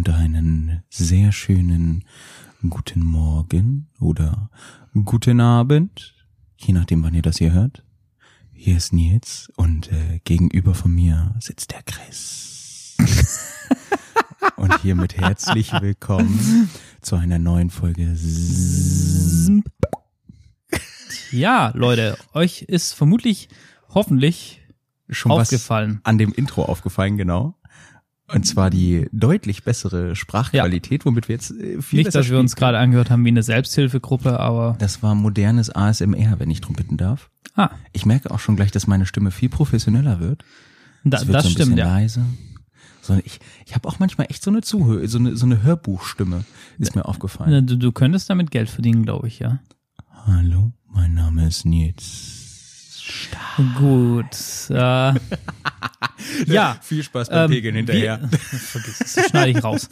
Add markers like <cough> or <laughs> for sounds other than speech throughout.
und einen sehr schönen guten Morgen oder guten Abend, je nachdem, wann ihr das hier hört. Hier ist Nils und äh, gegenüber von mir sitzt der Chris. <laughs> und hiermit herzlich willkommen zu einer neuen Folge. Ja, Leute, euch ist vermutlich, hoffentlich Schon aufgefallen. was an dem Intro aufgefallen, genau. Und zwar die deutlich bessere Sprachqualität, womit wir jetzt äh, viel Nicht, besser dass wir uns gerade angehört haben wie eine Selbsthilfegruppe, aber Das war modernes ASMR, wenn ich drum bitten darf. ah, Ich merke auch schon gleich, dass meine Stimme viel professioneller wird. da, Es wird das so ein stimmt, bisschen ja. leise. So, ich ich habe auch manchmal echt so eine Zuhör, so eine, so eine Hörbuchstimme, ist mir aufgefallen. Du, du könntest damit Geld verdienen, glaube ich, ja. Hallo, mein Name ist Nils. Gut. Äh, <laughs> ja. Viel Spaß ähm, Wir, <laughs> vergiss das schneide ich raus.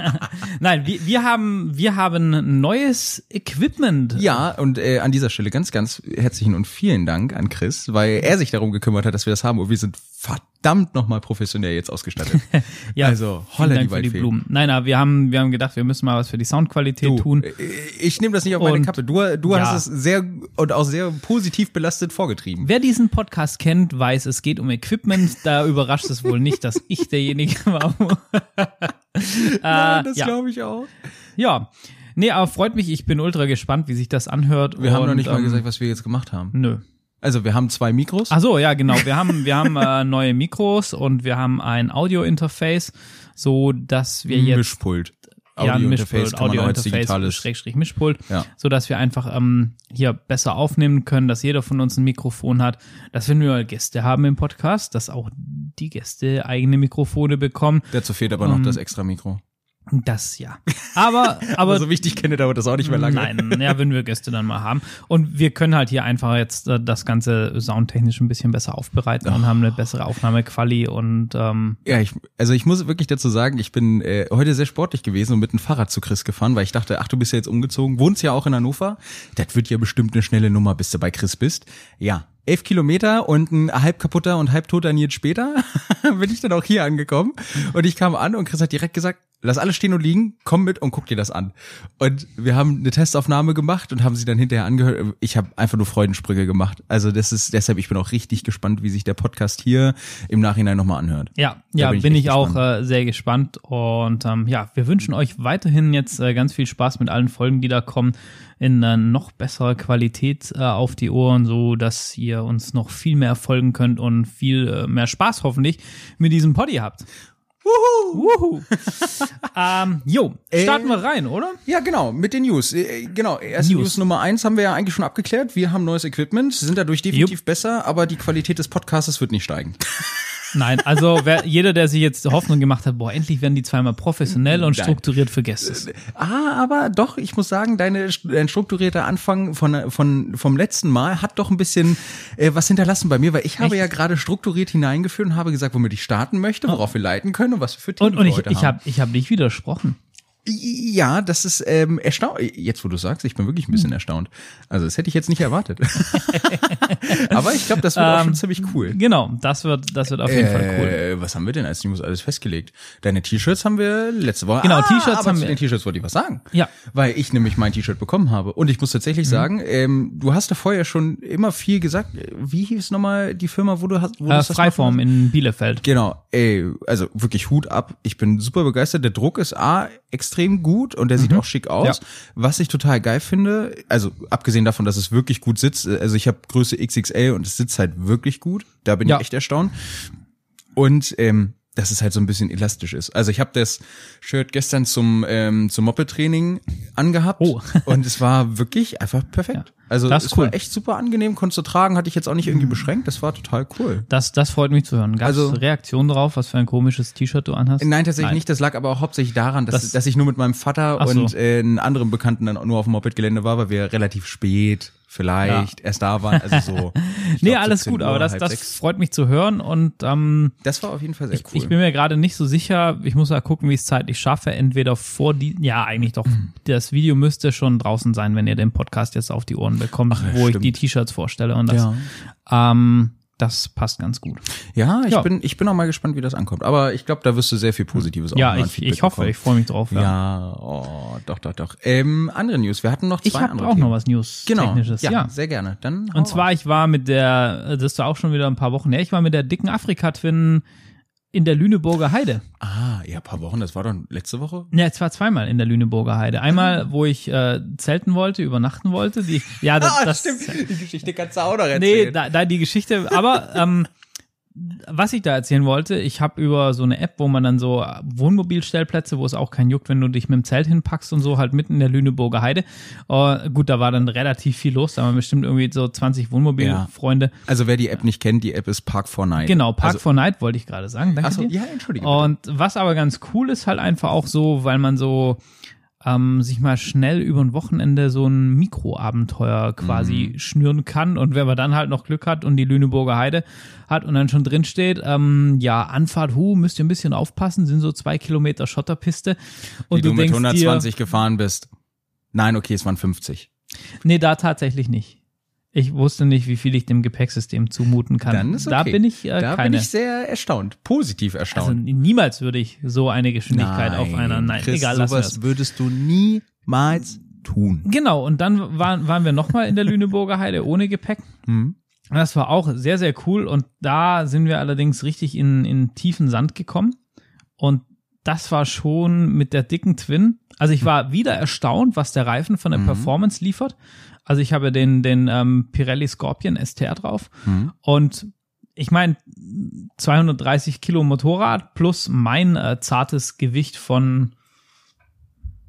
<laughs> Nein, wir, wir haben wir haben neues Equipment. Ja, und äh, an dieser Stelle ganz, ganz herzlichen und vielen Dank an Chris, weil er sich darum gekümmert hat, dass wir das haben und wir sind verdammt nochmal professionell jetzt ausgestattet. <laughs> ja also, vielen holla Dank die für die. Blumen. Nein, aber wir haben wir haben gedacht, wir müssen mal was für die Soundqualität Du, tun. äh, Ich nehme das nicht auf meine Und- Kappe. Du, du Ja. hast es sehr und auch sehr positiv belastet vorgetrieben. Wer diesen Podcast kennt, weiß, es geht um Equipment. Da <laughs> überrascht es wohl nicht, dass ich derjenige <laughs> war. Ja, äh, das ja. glaube ich auch. ja. Nee, aber freut mich. Ich bin ultra gespannt, wie sich das anhört. Wir haben noch Und, nicht mal ähm, gesagt, was wir jetzt gemacht haben. Nö. Also wir haben zwei Mikros. Ach so, ja, genau. Wir haben, wir haben äh, neue Mikros und wir haben ein Audio-Interface, so dass wir jetzt Mischpult. ja, ein Audio-Interface als Audio-Interface. Schrägstrich Mischpult, Ja. so dass wir einfach ähm, hier besser aufnehmen können, dass jeder von uns ein Mikrofon hat, dass wenn wir Gäste haben im Podcast, dass auch die Gäste eigene Mikrofone bekommen. Dazu fehlt aber noch Ähm, das extra Mikro. Das ja. Aber, <laughs> aber Aber so wichtig kenne dauert das auch nicht mehr lange. Nein, ja, wenn wir Gäste dann mal haben. Und wir können halt hier einfach jetzt äh, das Ganze soundtechnisch ein bisschen besser aufbereiten und haben eine bessere Aufnahmequali und ähm, Ja, ich, also ich muss wirklich dazu sagen, ich bin äh, heute sehr sportlich gewesen und mit dem Fahrrad zu Chris gefahren, weil ich dachte, ach, du bist ja jetzt umgezogen, wohnst ja auch in Hannover. Das wird ja bestimmt eine schnelle Nummer, bis du bei Chris bist. Ja, elf Kilometer und ein halb kaputter und halb toter Nils später <laughs> bin ich dann auch hier angekommen. Und ich kam an und Chris hat direkt gesagt, lass alles stehen und liegen, komm mit und guck dir das an. Und wir haben eine Testaufnahme gemacht und haben sie dann hinterher angehört. Ich habe einfach nur Freudensprünge gemacht. Also das ist deshalb, ich bin auch richtig gespannt, wie sich der Podcast hier im Nachhinein nochmal anhört. ja, Da ja, bin bin ich ich, echt auch äh, sehr gespannt. Und ähm, ja, wir wünschen euch weiterhin jetzt äh, ganz viel Spaß mit allen Folgen, die da kommen, in äh, noch besserer Qualität äh, auf die Ohren, so dass ihr uns noch viel mehr folgen könnt und viel äh, mehr Spaß hoffentlich mit diesem Poddy habt. Wuhu! Wuhu! <laughs> ähm, jo, starten Äh, wir rein, oder? Ja, genau, mit den News. Äh, Genau, erste News. News. Nummer eins haben wir ja eigentlich schon abgeklärt. Wir haben neues Equipment, sind dadurch definitiv besser, aber die Qualität des Podcasts wird nicht steigen. <laughs> Nein, also wer, jeder, der sich jetzt Hoffnung gemacht hat, boah, endlich werden die zweimal professionell und Nein. strukturiert für Gäste. Ah, aber doch, ich muss sagen, deine, dein strukturierter Anfang von, von, vom letzten Mal hat doch ein bisschen äh, was hinterlassen bei mir, weil ich habe Echt? ja gerade strukturiert hineingeführt und habe gesagt, womit ich starten möchte, worauf wir leiten können und was wir für Themen Und, und ich, heute ich haben. habe ich hab nicht widersprochen. Ja, das ist ähm, erstaunlich. Jetzt, wo du sagst, ich bin wirklich ein bisschen erstaunt. Also, das hätte ich jetzt nicht erwartet. <laughs> <laughs> Aber ich glaube, das wird auch schon Ähm, ziemlich cool. Genau, das wird, das wird auf jeden Fall cool. Äh, was haben wir denn als News alles festgelegt? Deine T-Shirts haben wir letzte Woche. Genau, ah, T-Shirts haben wir- den T-Shirts wollte ich was sagen. Ja. Weil ich nämlich mein T-Shirt bekommen habe. Und ich muss Mhm. tatsächlich sagen, ähm, du hast da vorher schon immer viel gesagt. Wie hieß nochmal die Firma, wo du hast? Wo Äh, das Freiform in Bielefeld. Genau, ey, also wirklich Hut ab. Ich bin super begeistert. Der Druck ist A, extrem gut und der sieht auch schick aus. Mhm. Ja. Was ich total geil finde, also abgesehen davon, dass es wirklich gut sitzt, also ich habe Größe XXL und es sitzt halt wirklich gut. Da bin Ja. ich echt erstaunt. Und ähm, dass es halt so ein bisschen elastisch ist. Also ich habe das Shirt gestern zum ähm, zum Moped-Training angehabt Oh. <laughs> und es war wirklich einfach perfekt. Also Das ist es war cool. echt super angenehm, konntest du tragen, hatte ich jetzt auch nicht irgendwie beschränkt. Das war total cool. Das, das freut mich zu hören. Gab es Also- Reaktionen drauf, was für ein komisches T-Shirt du anhast? Nein, tatsächlich nicht. Das lag aber auch hauptsächlich daran, dass, Das- dass ich nur mit meinem Vater so. und äh, einem anderen Bekannten dann nur auf dem Moped-Gelände war, weil wir relativ spät vielleicht erst da waren. Also so. <laughs> Nee, glaub, alles 17 gut, Uhr, aber das, das sechs. freut mich zu hören und ähm, Das war auf jeden Fall sehr ich, cool. ich bin mir gerade nicht so sicher. Ich muss mal gucken, wie ich es zeitlich schaffe. Entweder vor die, ja, eigentlich doch. <clears throat> Das Video müsste schon draußen sein, wenn ihr den Podcast jetzt auf die Ohren bekommt, Ach ja, wo stimmt. ich die T-Shirts vorstelle und das. ja. Ähm, das passt ganz gut. Ja, ich Ja. bin ich bin auch mal gespannt, wie das ankommt. Aber ich glaube, da wirst du sehr viel Positives auch Ja, ich, ich hoffe, bekommen. ich freue mich drauf. Ja. Ja, oh, doch, doch, doch. Ähm, andere News. Wir hatten noch zwei ich habe andere auch Themen. noch was News Genau. Technisches. Ja, ja. sehr gerne. Dann Und zwar, ich war mit der, das ist auch schon wieder ein paar Wochen her, ich war mit der dicken Afrika-Twin in der Lüneburger Heide. Ah, ja, ein paar Wochen. Das war doch letzte Woche. Ja, es war zweimal in der Lüneburger Heide. Einmal, wo ich äh, zelten wollte, übernachten wollte. Die, ja, <laughs> das, das Die Geschichte kannst du auch noch Nee, da, da die Geschichte, aber ähm, was ich da erzählen wollte, ich habe über so eine App, wo man dann so Wohnmobilstellplätze, wo es auch kein juckt, wenn du dich mit dem Zelt hinpackst und so, halt mitten in der Lüneburger Heide. Äh, gut, da war dann relativ viel los, da waren bestimmt irgendwie so 20 Wohnmobilfreunde. also wer die App nicht kennt, die App ist Park for Night. Genau, Park also, for Night wollte ich gerade sagen. Danke Achso, dir. ja, entschuldige. Und was aber ganz cool ist halt einfach auch so, weil man so ähm, sich mal schnell über ein Wochenende so ein Mikroabenteuer quasi Mhm. schnüren kann. Und wenn man dann halt noch Glück hat und die Lüneburger Heide hat und dann schon drin steht, ähm, ja, Anfahrt, hu, müsst ihr ein bisschen aufpassen, sind so zwei Kilometer Schotterpiste. Und wie du, mit denkst 120 gefahren bist. Nein, okay, es waren 50. dir, nee, da tatsächlich nicht. Ich wusste nicht, wie viel ich dem Gepäcksystem zumuten kann. Dann ist okay. Da bin ich äh, da keine. bin ich sehr erstaunt. Positiv also erstaunt. niemals würde ich so eine Geschwindigkeit auf einer. Nein, Chris, egal, sowas würdest du niemals tun. Genau, und dann waren, waren wir nochmal in der Lüneburger Heide ohne Gepäck. Hm? Das war auch sehr, sehr cool. Und da sind wir allerdings richtig in, in tiefen Sand gekommen. Und das war schon mit der dicken Twin. Also ich war wieder erstaunt, was der Reifen von der Performance liefert. Also ich habe den, den ähm, Pirelli Scorpion STR drauf. Mhm. Und ich meine, 230 Kilo Motorrad plus mein äh, zartes Gewicht von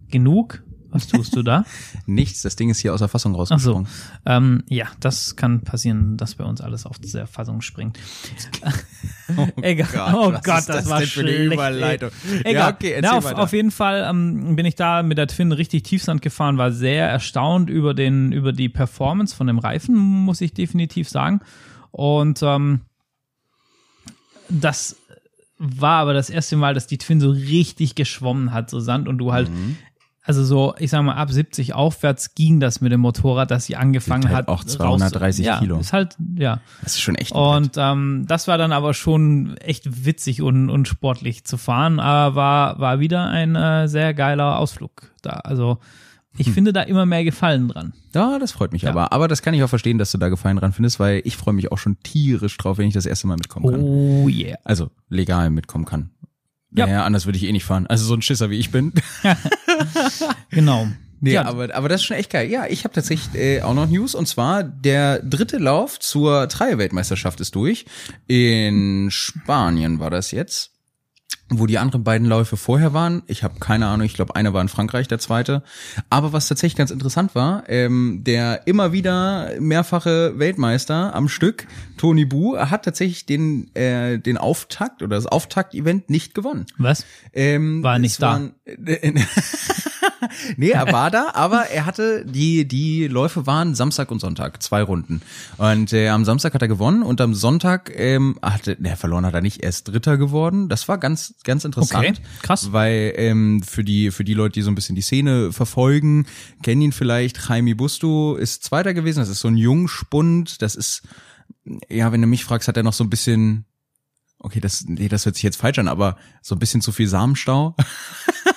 genug. Was tust du da? <laughs> Nichts, das Ding ist hier aus der Fassung Ach so. rausgesprungen. Ähm, ja, das kann passieren, dass bei uns alles auf der Fassung springt. <laughs> Egal. oh was Gott, ist das, war schlecht. Überleitung? ey. Egal. Ja, okay, Na, auf, auf jeden Fall ähm, bin ich da mit der Twin richtig Tiefsand gefahren, war sehr erstaunt über den über die Performance von dem Reifen, muss ich definitiv sagen. Und ähm, das war aber das erste Mal, dass die Twin so richtig geschwommen hat, so Sand und du halt Mhm. Also so, ich sag mal, ab 70 aufwärts ging das mit dem Motorrad, dass sie angefangen halt hat. auch 230 raus, Kilo. Ja, ist halt, ja. Das ist schon echt. Und ähm, das war dann aber schon echt witzig und, und sportlich zu fahren, aber war, war wieder ein äh, sehr geiler Ausflug da. Also ich finde da immer mehr Gefallen dran. Ja, das freut mich Ja. aber. Aber das kann ich auch verstehen, dass du da Gefallen dran findest, weil ich freue mich auch schon tierisch drauf, wenn ich das erste Mal mitkommen kann. Oh yeah. Also legal mitkommen kann. Ja. Naja, anders würde ich eh nicht fahren. Also so ein Schisser wie ich bin. <laughs> <laughs> Genau. Nee, ja, aber, aber das ist schon echt geil. Ja, ich habe tatsächlich äh, auch noch News und zwar der dritte Lauf zur Treier-Weltmeisterschaft ist durch. In Spanien war das jetzt. Wo die anderen beiden Läufe vorher waren, ich habe keine Ahnung, ich glaube, einer war in Frankreich, der zweite. Aber was tatsächlich ganz interessant war, ähm, der immer wieder mehrfache Weltmeister am Stück, Tony Bu, hat tatsächlich den, äh, den Auftakt oder das Auftakt-Event nicht gewonnen. was? Ähm, War nicht da. Waren, äh, <laughs> nee, er war da, aber er hatte die die Läufe waren Samstag und Sonntag, zwei Runden. Und äh, am Samstag hat er gewonnen und am Sonntag ähm, hatte, ne, verloren hat er nicht, er ist Dritter geworden. Das war ganz ganz interessant. Okay, krass. Weil ähm, für die für die Leute, die so ein bisschen die Szene verfolgen, kennen ihn vielleicht. Jaime Busto ist Zweiter gewesen. Das ist so ein Jungspund. Das ist ja, wenn du mich fragst, hat er noch so ein bisschen Okay, das, nee, das hört sich jetzt falsch an, aber so ein bisschen zu viel Samenstau.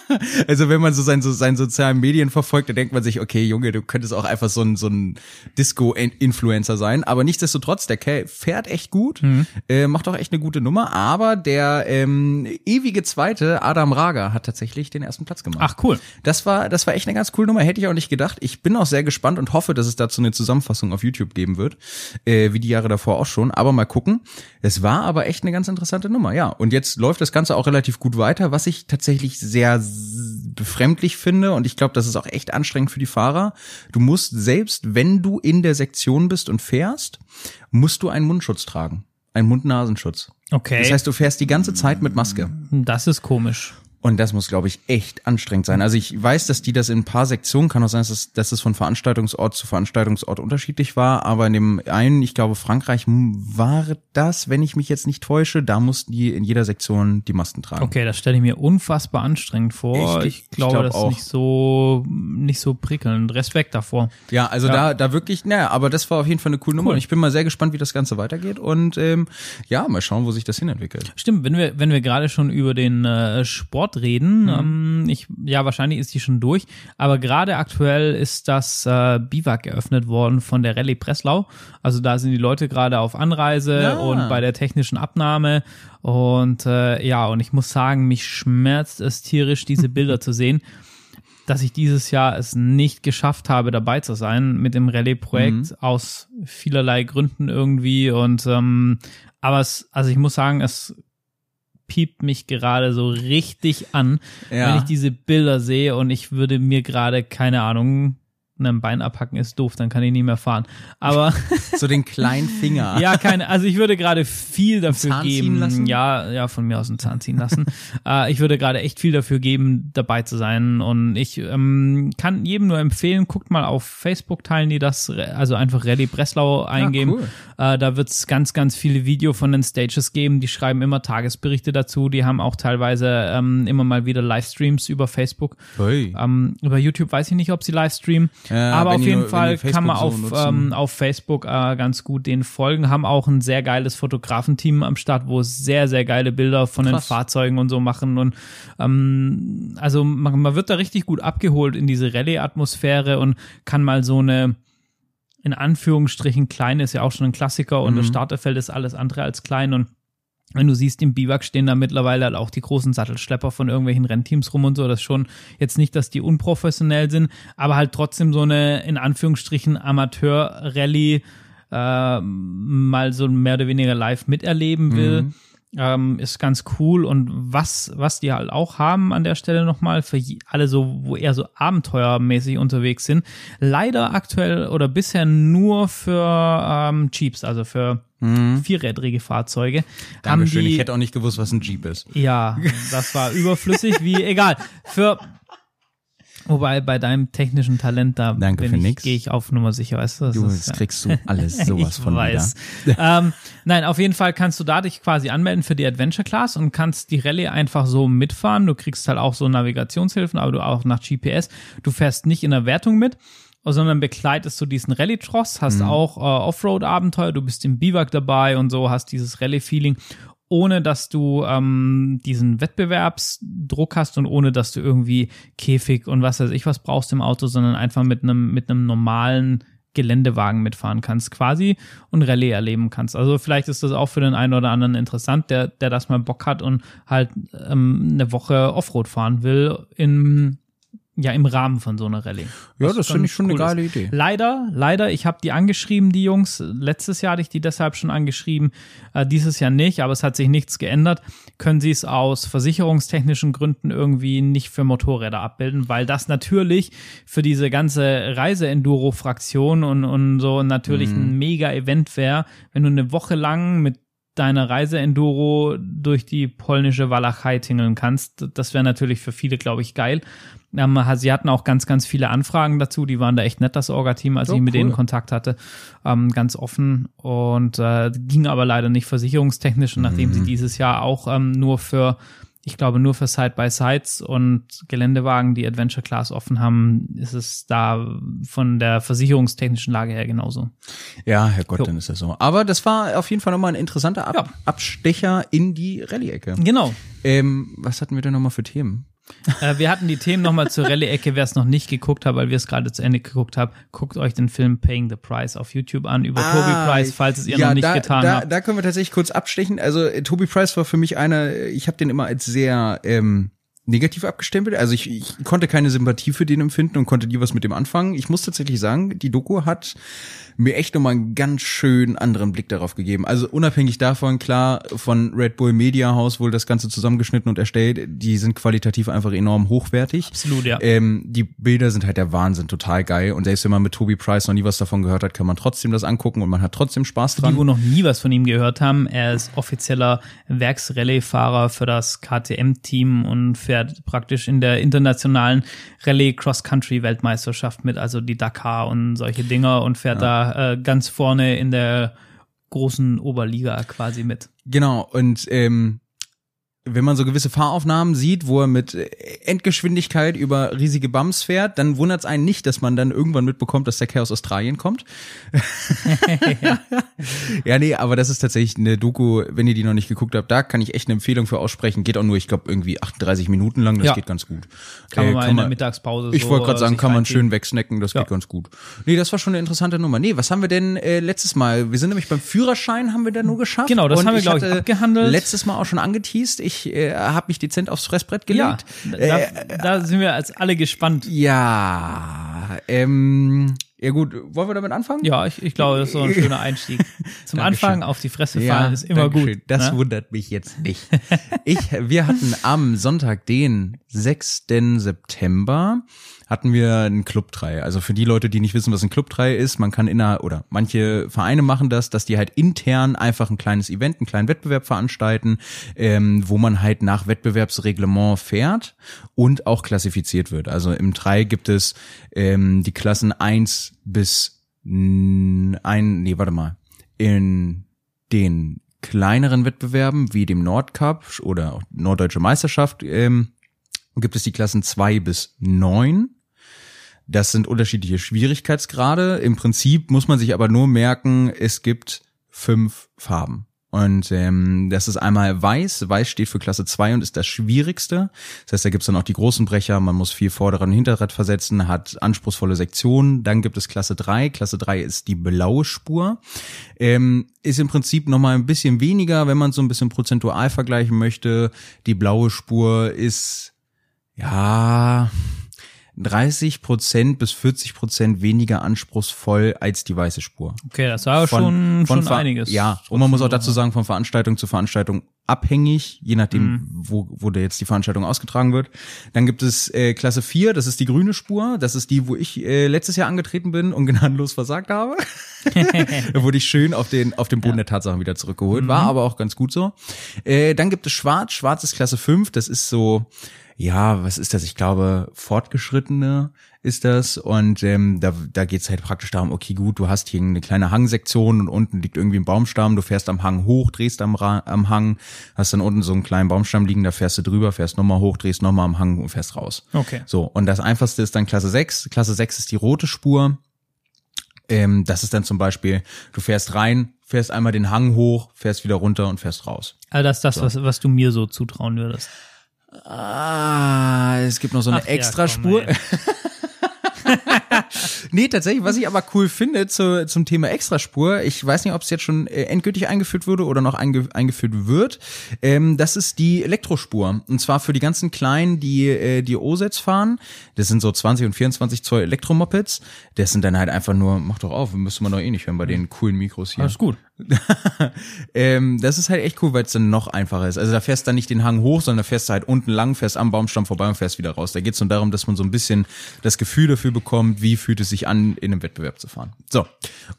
<laughs> also wenn man so sein, so seinen sozialen Medien verfolgt, dann denkt man sich, okay, Junge, du könntest auch einfach so ein, so ein Disco-Influencer sein. Aber nichtsdestotrotz, der Kerl fährt echt gut, äh, macht auch echt eine gute Nummer. Aber der ähm, ewige Zweite, Adam Raga, hat tatsächlich den ersten Platz gemacht. Ach cool. Das war, das war echt eine ganz coole Nummer, hätte ich auch nicht gedacht. Ich bin auch sehr gespannt und hoffe, dass es dazu eine Zusammenfassung auf YouTube geben wird, äh, wie die Jahre davor auch schon. Aber mal gucken. Es war aber echt eine ganz interessante Nummer, ja. Und jetzt läuft das Ganze auch relativ gut weiter, was ich tatsächlich sehr befremdlich finde. Und ich glaube, das ist auch echt anstrengend für die Fahrer. Du musst selbst, wenn du in der Sektion bist und fährst, musst du einen Mundschutz tragen. Einen Mund-Nasenschutz. Okay. Das heißt, du fährst die ganze Zeit mit Maske. das ist komisch. Und das muss, glaube ich, echt anstrengend sein. Also ich weiß, dass die das in ein paar Sektionen, kann auch sein, dass es, dass es von Veranstaltungsort zu Veranstaltungsort unterschiedlich war, aber in dem einen, ich glaube, Frankreich war das, wenn ich mich jetzt nicht täusche, da mussten die in jeder Sektion die Masken tragen. Okay, das stelle ich mir unfassbar anstrengend vor. Ich- Ich, ich glaube, glaub das ist auch. nicht so, nicht so prickelnd. Respekt davor. Ja, also Ja. da, da wirklich, naja, aber das war auf jeden Fall eine coole Nummer Cool. und ich bin mal sehr gespannt, wie das Ganze weitergeht und ähm, ja, mal schauen, wo sich das hinentwickelt. Stimmt, wenn wir, wenn wir gerade schon über den äh, Sport reden, Mhm. ähm, ich, ja, wahrscheinlich ist die schon durch, aber gerade aktuell ist das äh, Biwak eröffnet worden von der Rallye Breslau. Also da sind die Leute gerade auf Anreise Ja. und bei der technischen Abnahme. Und äh, ja, und ich muss sagen, mich schmerzt es tierisch, diese <laughs> Bilder zu sehen. dass ich dieses Jahr es nicht geschafft habe, dabei zu sein mit dem Rallye-Projekt aus vielerlei Gründen irgendwie. Und ähm, aber es, also ich muss sagen, es piept mich gerade so richtig an, Ja. wenn ich diese Bilder sehe und ich würde mir gerade, keine Ahnung, ein Bein abhacken ist doof, dann kann ich nie mehr fahren. Aber <laughs> So den kleinen Finger. <laughs> ja, keine, also ich würde gerade viel dafür Zahn ziehen geben. lassen? Ja, ja, von mir aus einen Zahn ziehen lassen. <laughs> äh, ich würde gerade echt viel dafür geben, dabei zu sein. Und ich ähm, kann jedem nur empfehlen, guckt mal auf Facebook, teilen die das, also einfach Rallye Breslau eingeben. cool. Äh, da wird's ganz, ganz viele Video von den Stages geben. Die schreiben immer Tagesberichte dazu. Die haben auch teilweise ähm, immer mal wieder Livestreams über Facebook. Ähm, über YouTube weiß ich nicht, ob sie livestreamen. Ja, aber auf jeden nur- Fall kann man auf, so ähm, auf Facebook äh, ganz gut den folgen. Haben auch ein sehr geiles Fotografenteam am Start, wo es sehr, sehr geile Bilder von den Krass. Fahrzeugen und so machen. Und ähm, also man, man wird da richtig gut abgeholt in diese Rallye-Atmosphäre und kann mal so eine in Anführungsstrichen klein ist ja auch schon ein Klassiker und das Mhm. Starterfeld ist alles andere als klein und wenn du siehst, im Biwak stehen da mittlerweile halt auch die großen Sattelschlepper von irgendwelchen Rennteams rum und so. Das schon jetzt nicht, dass die unprofessionell sind, aber halt trotzdem so eine, in Anführungsstrichen, Amateur-Rallye äh, mal so mehr oder weniger live miterleben will. Mhm. Ähm, ist ganz cool und was, was die halt auch haben an der Stelle nochmal für alle so, wo eher so abenteuermäßig unterwegs sind, leider aktuell oder bisher nur für ähm, Jeeps, also für vierrädrige Fahrzeuge. Dankeschön. die, Ich hätte auch nicht gewusst, was ein Jeep ist. ja, das war überflüssig, wie egal. Für Wobei bei deinem technischen Talent da Danke bin für ich, nix. gehe ich auf Nummer sicher, weißt du? Das Du, ist- das kriegst du alles <laughs> sowas ich von weiß. ähm, nein, auf jeden Fall kannst du da dich quasi anmelden für die Adventure Class und kannst die Rallye einfach so mitfahren. Du kriegst halt auch so Navigationshilfen, aber du auch nach GPS. Du fährst nicht in der Wertung mit, sondern begleitest du diesen Rallye-Tross, hast auch äh, Offroad-Abenteuer, du bist im Biwak dabei und so, hast dieses Rallye-Feeling ohne dass du ähm, diesen Wettbewerbsdruck hast und ohne dass du irgendwie Käfig und was weiß ich was brauchst im Auto, sondern einfach mit einem mit einem normalen Geländewagen mitfahren kannst quasi und Rallye erleben kannst. Also vielleicht ist das auch für den einen oder anderen interessant, der der das mal Bock hat und halt ähm, eine Woche Offroad fahren will im ja im Rahmen von so einer Rallye. Ja, das finde ich schon eine cool ist. geile Idee. Leider, leider, ich habe die angeschrieben, die Jungs. Letztes Jahr hatte ich die deshalb schon angeschrieben, äh, dieses Jahr nicht, aber es hat sich nichts geändert. Können sie es aus versicherungstechnischen Gründen irgendwie nicht für Motorräder abbilden, weil das natürlich für diese ganze Reise-Enduro-Fraktion und, und so natürlich ein Mega-Event wäre, wenn du eine Woche lang mit deiner Reise-Enduro durch die polnische Walachei tingeln kannst. Das wäre natürlich für viele, glaube ich, geil. Sie hatten auch ganz, ganz viele Anfragen dazu. Die waren da echt nett, das Orga-Team, als Oh, ich mit cool. denen Kontakt hatte. Ähm, ganz offen. Und äh, ging aber leider nicht versicherungstechnisch. Und nachdem Mhm. sie dieses Jahr auch ähm, nur für ich glaube, nur für Side-by-Sides und Geländewagen, die Adventure Class offen haben, ist es da von der versicherungstechnischen Lage her genauso. Ja, Herrgott, Jo. dann ist das so. Aber das war auf jeden Fall nochmal ein interessanter Ab Ja. Abstecher in die Rallye-Ecke. Genau. Ähm, was hatten wir denn nochmal für Themen? <laughs> Äh, wir hatten die Themen nochmal zur Rallye-Ecke. Wer es noch nicht geguckt hat, weil wir es gerade zu Ende geguckt haben, guckt euch den Film Paying the Price auf YouTube an über Toby Price, falls es ihr Ah, ja, noch nicht da, getan da, habt. Da können wir tatsächlich kurz abstechen. Also äh, Toby Price war für mich einer, ich habe den immer als sehr ähm, negativ abgestempelt. Also ich, ich konnte keine Sympathie für den empfinden und konnte nie was mit dem anfangen. Ich muss tatsächlich sagen, die Doku hat mir echt nochmal einen ganz schön anderen Blick darauf gegeben. Also unabhängig davon, klar, von Red Bull Media House wohl das Ganze zusammengeschnitten und erstellt, die sind qualitativ einfach enorm hochwertig. Absolut, ja. Ähm, die Bilder sind halt der Wahnsinn, total geil. Und selbst wenn man mit Toby Price noch nie was davon gehört hat, kann man trotzdem das angucken und man hat trotzdem Spaß Die, dran. wo noch nie was von ihm gehört haben, er ist offizieller Werksrallye-Fahrer für das KTM-Team und fährt fährt praktisch in der internationalen Rallye Cross Country Weltmeisterschaft mit, also die Dakar und solche Dinger und fährt ja. da äh, ganz vorne in der großen Oberliga quasi mit. Genau, und ähm, wenn man so gewisse Fahraufnahmen sieht, wo er mit Endgeschwindigkeit über riesige Bums fährt, dann wundert es einen nicht, dass man dann irgendwann mitbekommt, dass der Kerl aus Australien kommt. ja. <laughs> ja, nee, aber das ist tatsächlich eine Doku, wenn ihr die noch nicht geguckt habt, da kann ich echt eine Empfehlung für aussprechen. Geht auch nur, ich glaube, irgendwie 38 Minuten lang, das ja. geht ganz gut. Kann man äh, mal kann in der Mittagspause Ich so wollte gerade sagen, kann man schön wegsnacken, das ja. geht ganz gut. Nee, das war schon eine interessante Nummer. Nee, was haben wir denn äh, letztes Mal? Wir sind nämlich beim Führerschein, haben wir da nur geschafft. Genau, das haben wir, glaube ich, abgehandelt. Letztes Mal auch schon angeteased. Ich ich äh, habe mich dezent aufs Fressbrett gelegt. Ja, da, äh, da sind wir als alle gespannt. Ja, ähm, ja gut, wollen wir damit anfangen? Ja, ich, ich glaube, das ist so ein <laughs> schöner Einstieg. Zum Anfang auf die Fresse fallen ja, ist immer Dankeschön. gut. Das ne? wundert mich jetzt nicht. ich, wir hatten am Sonntag, den 6. September, hatten wir einen Club 3. Also für die Leute, die nicht wissen, was ein Club 3 ist, man kann inner oder manche Vereine machen das, dass die halt intern einfach ein kleines Event, einen kleinen Wettbewerb veranstalten, ähm, wo man halt nach Wettbewerbsreglement fährt und auch klassifiziert wird. Also im 3 gibt es ähm, die Klassen 1 bis ein, nee, warte mal, in den kleineren Wettbewerben wie dem Nordcup oder Norddeutsche Meisterschaft ähm, gibt es die Klassen zwei bis neun das sind unterschiedliche Schwierigkeitsgrade. Im Prinzip muss man sich aber nur merken, es gibt fünf Farben. Und ähm, das ist einmal weiß. Weiß steht für Klasse 2 und ist das Schwierigste. Das heißt, da gibt's dann auch die großen Brecher, man muss viel Vorder- und Hinterrad versetzen, hat anspruchsvolle Sektionen. Dann gibt es Klasse 3. Klasse 3 ist die blaue Spur. Ähm, ist im Prinzip nochmal ein bisschen weniger, wenn man so ein bisschen prozentual vergleichen möchte. Die blaue Spur ist, ja, 30 Prozent bis 40 Prozent weniger anspruchsvoll als die weiße Spur. Okay, das war von, schon, von schon einiges. Ja, und man muss auch dazu sagen, von Veranstaltung zu Veranstaltung abhängig, je nachdem, mhm. wo, wo da jetzt die Veranstaltung ausgetragen wird. Dann gibt es äh, Klasse 4, das ist die grüne Spur. Das ist die, wo ich äh, letztes Jahr angetreten bin und <laughs> gnadenlos versagt habe. <laughs> da wurde ich schön auf den, auf den Boden ja. der Tatsachen wieder zurückgeholt. War mhm. aber auch ganz gut so. Äh, dann gibt es Schwarz. Schwarz ist Klasse 5. Das ist so ja, was ist das? Ich glaube, Fortgeschrittene ist das. Und ähm, da, da geht's halt praktisch darum, okay, gut, du hast hier eine kleine Hangsektion und unten liegt irgendwie ein Baumstamm, du fährst am Hang hoch, drehst am, am Hang, hast dann unten so einen kleinen Baumstamm liegen, da fährst du drüber, fährst nochmal hoch, drehst nochmal am Hang und fährst raus. Okay. So, und das einfachste ist dann Klasse 6. Klasse 6 ist die rote Spur. Ähm, das ist dann zum Beispiel, du fährst rein, fährst einmal den Hang hoch, fährst wieder runter und fährst raus. Also das ist das, so. was, was du mir so zutrauen würdest. Ah, es gibt noch so eine Ach, Extraspur. Ja, <laughs> nee, tatsächlich, was ich aber cool finde zu, zum Thema Extraspur, ich weiß nicht, ob es jetzt schon äh, endgültig eingeführt wurde oder noch einge, eingeführt wird, ähm, das ist die Elektrospur. Und zwar für die ganzen Kleinen, die äh, die OSETs fahren. Das sind so 20 und 24 Zoll Elektromopeds. Das sind dann halt einfach nur, mach doch auf, müsste man doch eh nicht hören bei den coolen Mikros hier. Alles gut. <laughs> ähm, das ist halt echt cool, weil es dann noch einfacher ist. Also da fährst du dann nicht den Hang hoch, sondern da fährst du halt unten lang, fährst am Baumstamm vorbei und fährst wieder raus. Da geht es nur darum, dass man so ein bisschen das Gefühl dafür bekommt, wie fühlt es sich an, in einem Wettbewerb zu fahren. So.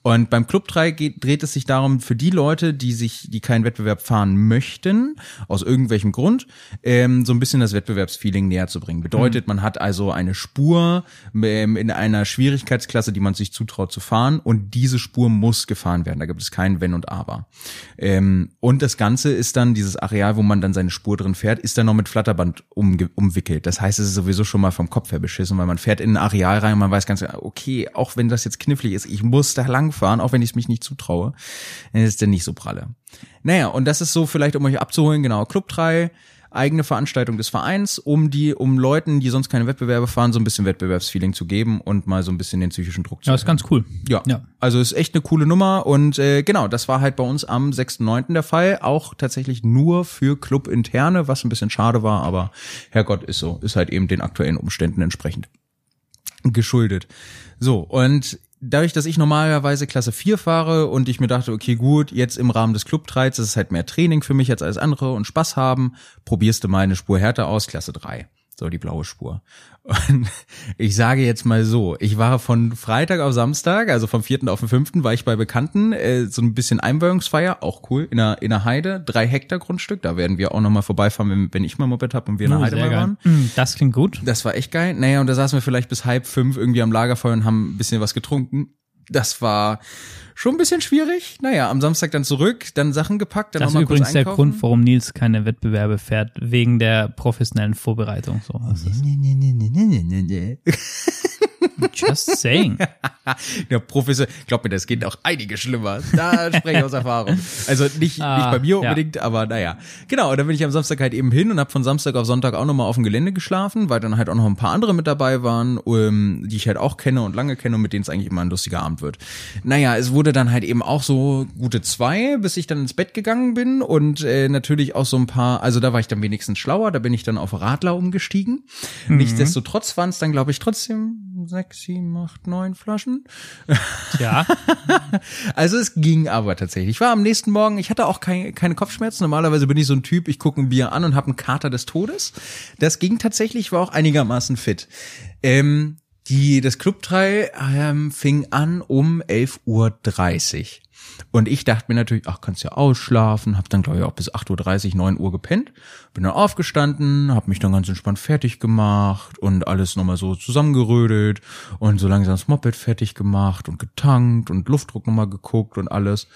Und beim Club 3 geht, dreht es sich darum, für die Leute, die sich, die keinen Wettbewerb fahren möchten, aus irgendwelchem Grund, ähm, so ein bisschen das Wettbewerbsfeeling näher zu bringen. Bedeutet, mhm. man hat also eine Spur ähm, in einer Schwierigkeitsklasse, die man sich zutraut zu fahren und diese Spur muss gefahren werden. Da gibt es keinen Wenn und Aber. Ähm, und das Ganze ist dann dieses Areal, wo man dann seine Spur drin fährt, ist dann noch mit Flatterband umge umwickelt. Das heißt, es ist sowieso schon mal vom Kopf her beschissen, weil man fährt in ein Areal rein und man weiß ganz genau, okay, auch wenn das jetzt knifflig ist, ich muss da langfahren, auch wenn ich es mich nicht zutraue, dann ist der nicht so pralle. Naja, und das ist so vielleicht, um euch abzuholen, genau, Club 3, eigene Veranstaltung des Vereins, um die, um Leuten, die sonst keine Wettbewerbe fahren, so ein bisschen Wettbewerbsfeeling zu geben und mal so ein bisschen den psychischen Druck zu Ja, ist ganz cool. Ja. ja. Also ist echt eine coole Nummer und äh, genau, das war halt bei uns am 6.9. der Fall, auch tatsächlich nur für Club interne, was ein bisschen schade war, aber Herrgott ist so, ist halt eben den aktuellen Umständen entsprechend geschuldet. So, und dadurch, dass ich normalerweise Klasse 4 fahre und ich mir dachte, okay, gut, jetzt im Rahmen des Clubtreits ist es halt mehr Training für mich als alles andere und Spaß haben, probierst du mal eine Spur härter aus, Klasse 3. So, die blaue Spur. Und <laughs> ich sage jetzt mal so, ich war von Freitag auf Samstag, also vom vierten auf den fünften, war ich bei Bekannten, äh, so ein bisschen Einweihungsfeier, auch cool, in der, in der Heide, drei Hektar Grundstück, da werden wir auch nochmal vorbeifahren, wenn, wenn ich mal Moped habe und wir in der Oh, Heide mal waren. Mm, Das klingt gut. Das war echt geil. Naja, und da saßen wir vielleicht bis halb fünf irgendwie am Lagerfeuer und haben ein bisschen was getrunken. Das war schon ein bisschen schwierig. Naja, am Samstag dann zurück, dann Sachen gepackt, dann Das ist übrigens der. Grund, warum Nils keine Wettbewerbe fährt, wegen der professionellen Vorbereitung. So. Nee, nee, nee, nee, nee, nee, nee. Just saying. <laughs> Der Professor, glaub mir, das geht auch einige schlimmer. Da spreche ich aus Erfahrung. Also nicht, Ah, nicht bei mir ja. unbedingt, aber naja. Genau, und dann bin ich am Samstag halt eben hin und habe von Samstag auf Sonntag auch nochmal auf dem Gelände geschlafen, weil dann halt auch noch ein paar andere mit dabei waren, ähm, die ich halt auch kenne und lange kenne und mit denen es eigentlich immer ein lustiger Abend wird. Naja, es wurde dann halt eben auch so gute zwei, bis ich dann ins Bett gegangen bin und äh, natürlich auch so ein paar, also da war ich dann wenigstens schlauer, da bin ich dann auf Radler umgestiegen. Mhm. Nichtsdestotrotz waren es dann, glaube ich, trotzdem sechs, sieben, acht, neun Flaschen. Ja, <laughs> Also es ging aber tatsächlich. Ich war am nächsten Morgen, ich hatte auch kein, keine Kopfschmerzen. Normalerweise bin ich so ein Typ, ich gucke ein Bier an und habe einen Kater des Todes. Das ging tatsächlich, ich war auch einigermaßen fit. Ähm, die, das Club 3 ähm, fing an um 11.30 Uhr. Und ich dachte mir natürlich, ach, kannst ja ausschlafen, hab dann, glaube ich, auch bis 8.30 Uhr, 9 Uhr gepennt, bin dann aufgestanden, hab mich dann ganz entspannt fertig gemacht und alles nochmal so zusammengerödelt und so langsam das Moped fertig gemacht und getankt und Luftdruck nochmal geguckt und alles.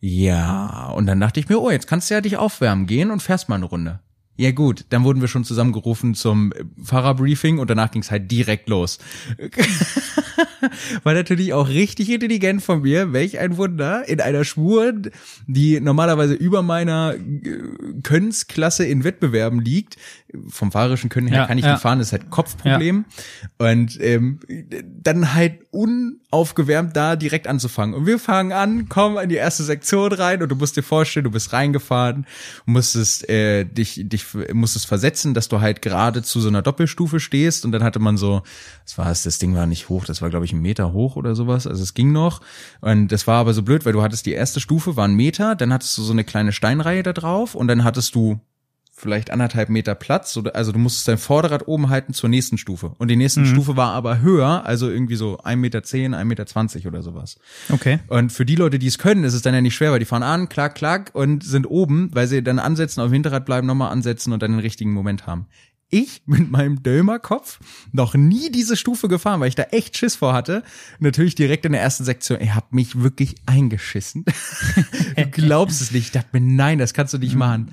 Ja, und dann dachte ich mir, oh, jetzt kannst du ja dich aufwärmen gehen und fährst mal eine Runde. Ja gut, dann wurden wir schon zusammengerufen zum äh, Fahrerbriefing und danach ging's halt direkt los. <laughs> War natürlich auch richtig intelligent von mir, welch ein Wunder, in einer Spur, die normalerweise über meiner äh, Könnensklasse in Wettbewerben liegt. Vom fahrerischen Können her Ja, kann ich ja. nicht fahren, das ist halt Kopfproblem. Und ähm, dann halt unaufgewärmt da direkt anzufangen. Und wir fangen an, kommen in die erste Sektion rein und du musst dir vorstellen, du bist reingefahren, musstest äh, dich, dich musstest versetzen, dass du halt gerade zu so einer Doppelstufe stehst und dann hatte man so, was war es, das Ding war nicht hoch, das war glaube ich ein Meter hoch oder sowas, also es ging noch und das war aber so blöd, weil du hattest die erste Stufe war ein Meter, dann hattest du so eine kleine Steinreihe da drauf und dann hattest du vielleicht anderthalb Meter Platz, oder, also du musstest dein Vorderrad oben halten zur nächsten Stufe. Und die nächste Stufe war aber höher, also irgendwie so 1,10 Meter, 1,20 Meter oder sowas. okay. Und für die Leute, die es können, ist es dann ja nicht schwer, weil die fahren an, klack, klack und sind oben, weil sie dann ansetzen, auf dem Hinterrad bleiben, nochmal ansetzen und dann den richtigen Moment haben. Ich <laughs> mit meinem Dömerkopf noch nie diese Stufe gefahren, weil ich da echt Schiss vor hatte. Natürlich direkt in der ersten Sektion, ich hab mich wirklich eingeschissen. <laughs> du glaubst es nicht. Ich dachte mir, nein, das kannst du nicht machen.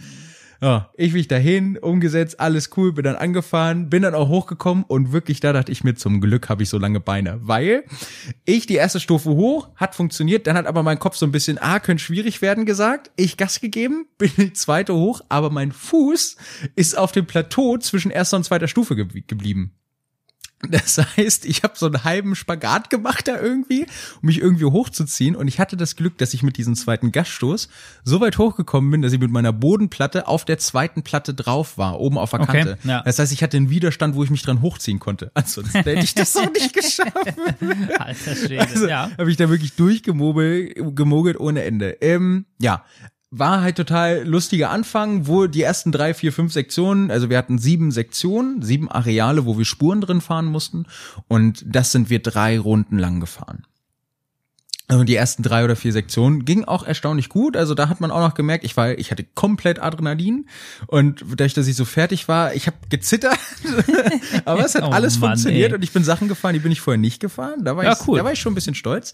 Ja, ich mich dahin, umgesetzt, alles cool, bin dann angefahren, bin dann auch hochgekommen und wirklich da dachte ich mir, zum Glück habe ich so lange Beine, weil ich die erste Stufe hoch, hat funktioniert, dann hat aber mein Kopf so ein bisschen, ah, könnte schwierig werden gesagt, ich Gas gegeben, <laughs> bin die zweite hoch, aber mein Fuß ist auf dem Plateau zwischen erster und zweiter Stufe ge geblieben. <laughs> Das heißt, ich habe so einen halben Spagat gemacht da irgendwie, um mich irgendwie hochzuziehen. Und ich hatte das Glück, dass ich mit diesem zweiten Gasstoß so weit hochgekommen bin, dass ich mit meiner Bodenplatte auf der zweiten Platte drauf war, oben auf der Okay, Kante. ja. Das heißt, ich hatte einen Widerstand, wo ich mich dran hochziehen konnte. Ansonsten hätte ich das auch nicht geschafft. <laughs> Alter Schwede. Also, ja. Habe ich da wirklich durchgemogelt gemogelt ohne Ende. Ähm, ja. War halt total lustiger Anfang, wo die ersten drei, vier, fünf Sektionen, also wir hatten sieben Sektionen, sieben Areale, wo wir Spuren drin fahren mussten und das sind wir drei Runden lang gefahren. Und die ersten drei oder vier Sektionen gingen auch erstaunlich gut. Also da hat man auch noch gemerkt, ich war, ich hatte komplett Adrenalin und dadurch, dass ich so fertig war, ich habe gezittert, <laughs> aber es hat Oh alles Mann, funktioniert ey. und ich bin Sachen gefahren, die bin ich vorher nicht gefahren. Da war, Ja, ich, cool. da war ich schon ein bisschen stolz.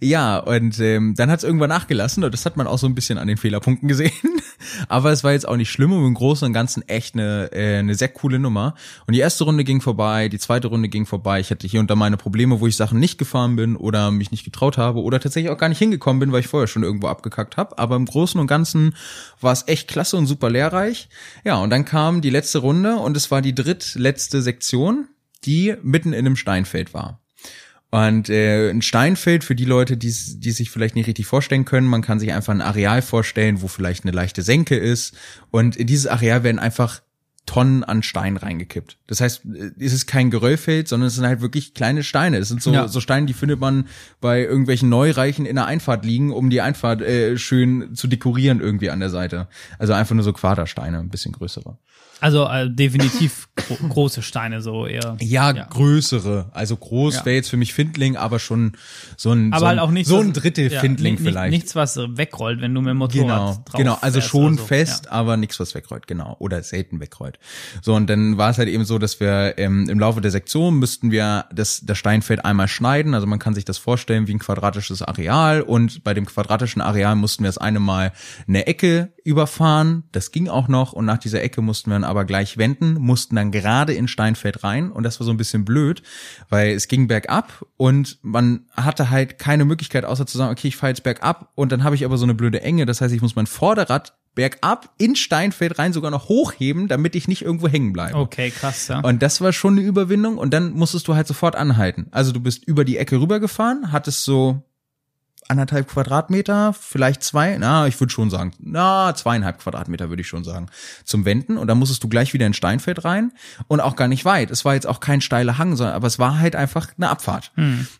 Ja, und ähm, dann hat es irgendwann nachgelassen und das hat man auch so ein bisschen an den Fehlerpunkten gesehen. <laughs> aber es war jetzt auch nicht schlimm und im Großen und Ganzen echt eine, äh, eine sehr coole Nummer. Und die erste Runde ging vorbei, die zweite Runde ging vorbei. Ich hatte hier und da meine Probleme, wo ich Sachen nicht gefahren bin oder mich nicht getraut habe oder tatsächlich auch gar nicht hingekommen bin, weil ich vorher schon irgendwo abgekackt habe. Aber im Großen und Ganzen war es echt klasse und super lehrreich. Ja, und dann kam die letzte Runde und es war die drittletzte Sektion, die mitten in einem Steinfeld war. Und äh, ein Steinfeld für die Leute, die die sich vielleicht nicht richtig vorstellen können, man kann sich einfach ein Areal vorstellen, wo vielleicht eine leichte Senke ist. Und in dieses Areal werden einfach Tonnen an Stein reingekippt. Das heißt, es ist kein Geröllfeld, sondern es sind halt wirklich kleine Steine. Es sind so, Ja. so Steine, die findet man bei irgendwelchen Neureichen in der Einfahrt liegen, um die Einfahrt äh, schön zu dekorieren irgendwie an der Seite. Also einfach nur so Quadersteine, ein bisschen größere. Also äh, definitiv gro <laughs> große Steine so eher. Ja, Ja. größere. Also groß Ja. wäre jetzt für mich Findling, aber schon so ein, Aber so ein, halt auch nicht so ein Drittel ja, Findling nicht, vielleicht. Nichts, was wegrollt, wenn du mit dem Motorrad Genau, drauf genau, also schon so. fest, aber nichts, was wegrollt, genau, oder selten wegrollt. So, und dann war es halt eben so, dass wir ähm, im Laufe der Sektion müssten wir das, das Steinfeld einmal schneiden, also man kann sich das vorstellen wie ein quadratisches Areal und bei dem quadratischen Areal mussten wir das eine Mal eine Ecke überfahren, das ging auch noch und nach dieser Ecke mussten wir dann aber gleich wenden, mussten dann gerade in Steinfeld rein und das war so ein bisschen blöd, weil es ging bergab und man hatte halt keine Möglichkeit, außer zu sagen, okay, ich fahre jetzt bergab und dann habe ich aber so eine blöde Enge, das heißt, ich muss mein Vorderrad bergab in Steinfeld rein sogar noch hochheben, damit ich nicht irgendwo hängen bleibe. Okay, krass, ja. Und das war schon eine Überwindung und dann musstest du halt sofort anhalten. Also du bist über die Ecke rübergefahren, hattest so anderthalb Quadratmeter, vielleicht zwei, na, ich würde schon sagen, na, zweieinhalb Quadratmeter würde ich schon sagen, zum Wenden und dann musstest du gleich wieder in Steinfeld rein und auch gar nicht weit. Es war jetzt auch kein steiler Hang, sondern, aber es war halt einfach eine Abfahrt.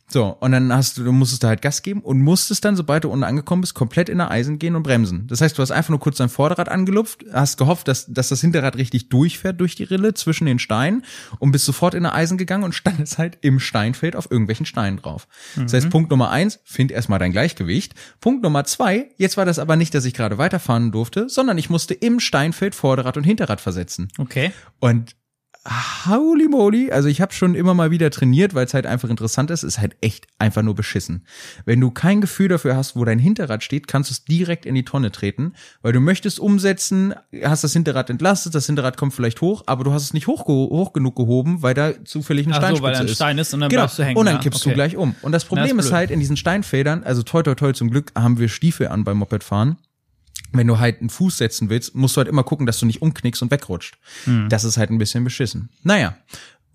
So, und dann hast du, du musstest da halt Gas geben und musstest dann, sobald du unten angekommen bist, komplett in der Eisen gehen und bremsen. Das heißt, du hast einfach nur kurz dein Vorderrad angelupft, hast gehofft, dass, dass das Hinterrad richtig durchfährt durch die Rille zwischen den Steinen und bist sofort in der Eisen gegangen und standest halt im Steinfeld auf irgendwelchen Steinen drauf. Das heißt, Punkt Nummer eins, find erstmal dein Gleichgewicht. Punkt Nummer zwei, jetzt war das aber nicht, dass ich gerade weiterfahren durfte, sondern ich musste im Steinfeld Vorderrad und Hinterrad versetzen. Okay. Und holy moly, also ich habe schon immer mal wieder trainiert, weil es halt einfach interessant ist, ist halt echt einfach nur beschissen. Wenn du kein Gefühl dafür hast, wo dein Hinterrad steht, kannst du es direkt in die Tonne treten, weil du möchtest umsetzen, hast das Hinterrad entlastet, das Hinterrad kommt vielleicht hoch, aber du hast es nicht hoch, hoch genug gehoben, weil da zufällig eine Ach so, Steinspitze weil da ein ist. Stein ist und dann genau. bleibst du hängen, Und dann ja. kippst Okay. du gleich um. Und das Problem ist ist blöd. halt in diesen Steinfeldern, also toi toi toi zum Glück haben wir Stiefel an beim Mopedfahren wenn du halt einen Fuß setzen willst, musst du halt immer gucken, dass du nicht umknickst und wegrutscht. Das ist halt ein bisschen beschissen. Naja,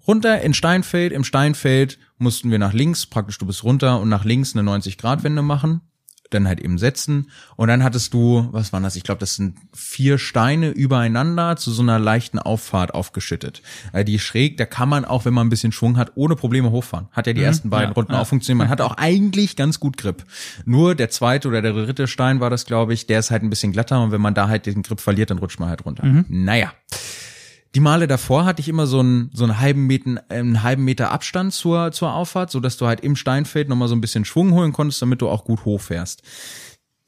runter in Steinfeld. Im Steinfeld mussten wir nach links, praktisch du bist runter und nach links eine 90-Grad-Wende machen. Dann halt eben setzen. Und dann hattest du, was waren das? Ich glaube, das sind vier Steine übereinander zu so einer leichten Auffahrt aufgeschüttet. Äh, Die schräg, da kann man auch, wenn man ein bisschen Schwung hat, ohne Probleme hochfahren. Hat ja die ersten beiden ja, Runden ja. auch funktioniert. Man hat auch eigentlich ganz gut Grip. Nur der zweite oder der dritte Stein war das, glaube ich, der ist halt ein bisschen glatter und wenn man da halt den Grip verliert, dann rutscht man halt runter. Naja. Die Male davor hatte ich immer so einen, so einen halben Meter, einen halben Meter Abstand zur, zur Auffahrt, so dass du halt im Steinfeld nochmal so ein bisschen Schwung holen konntest, damit du auch gut hochfährst.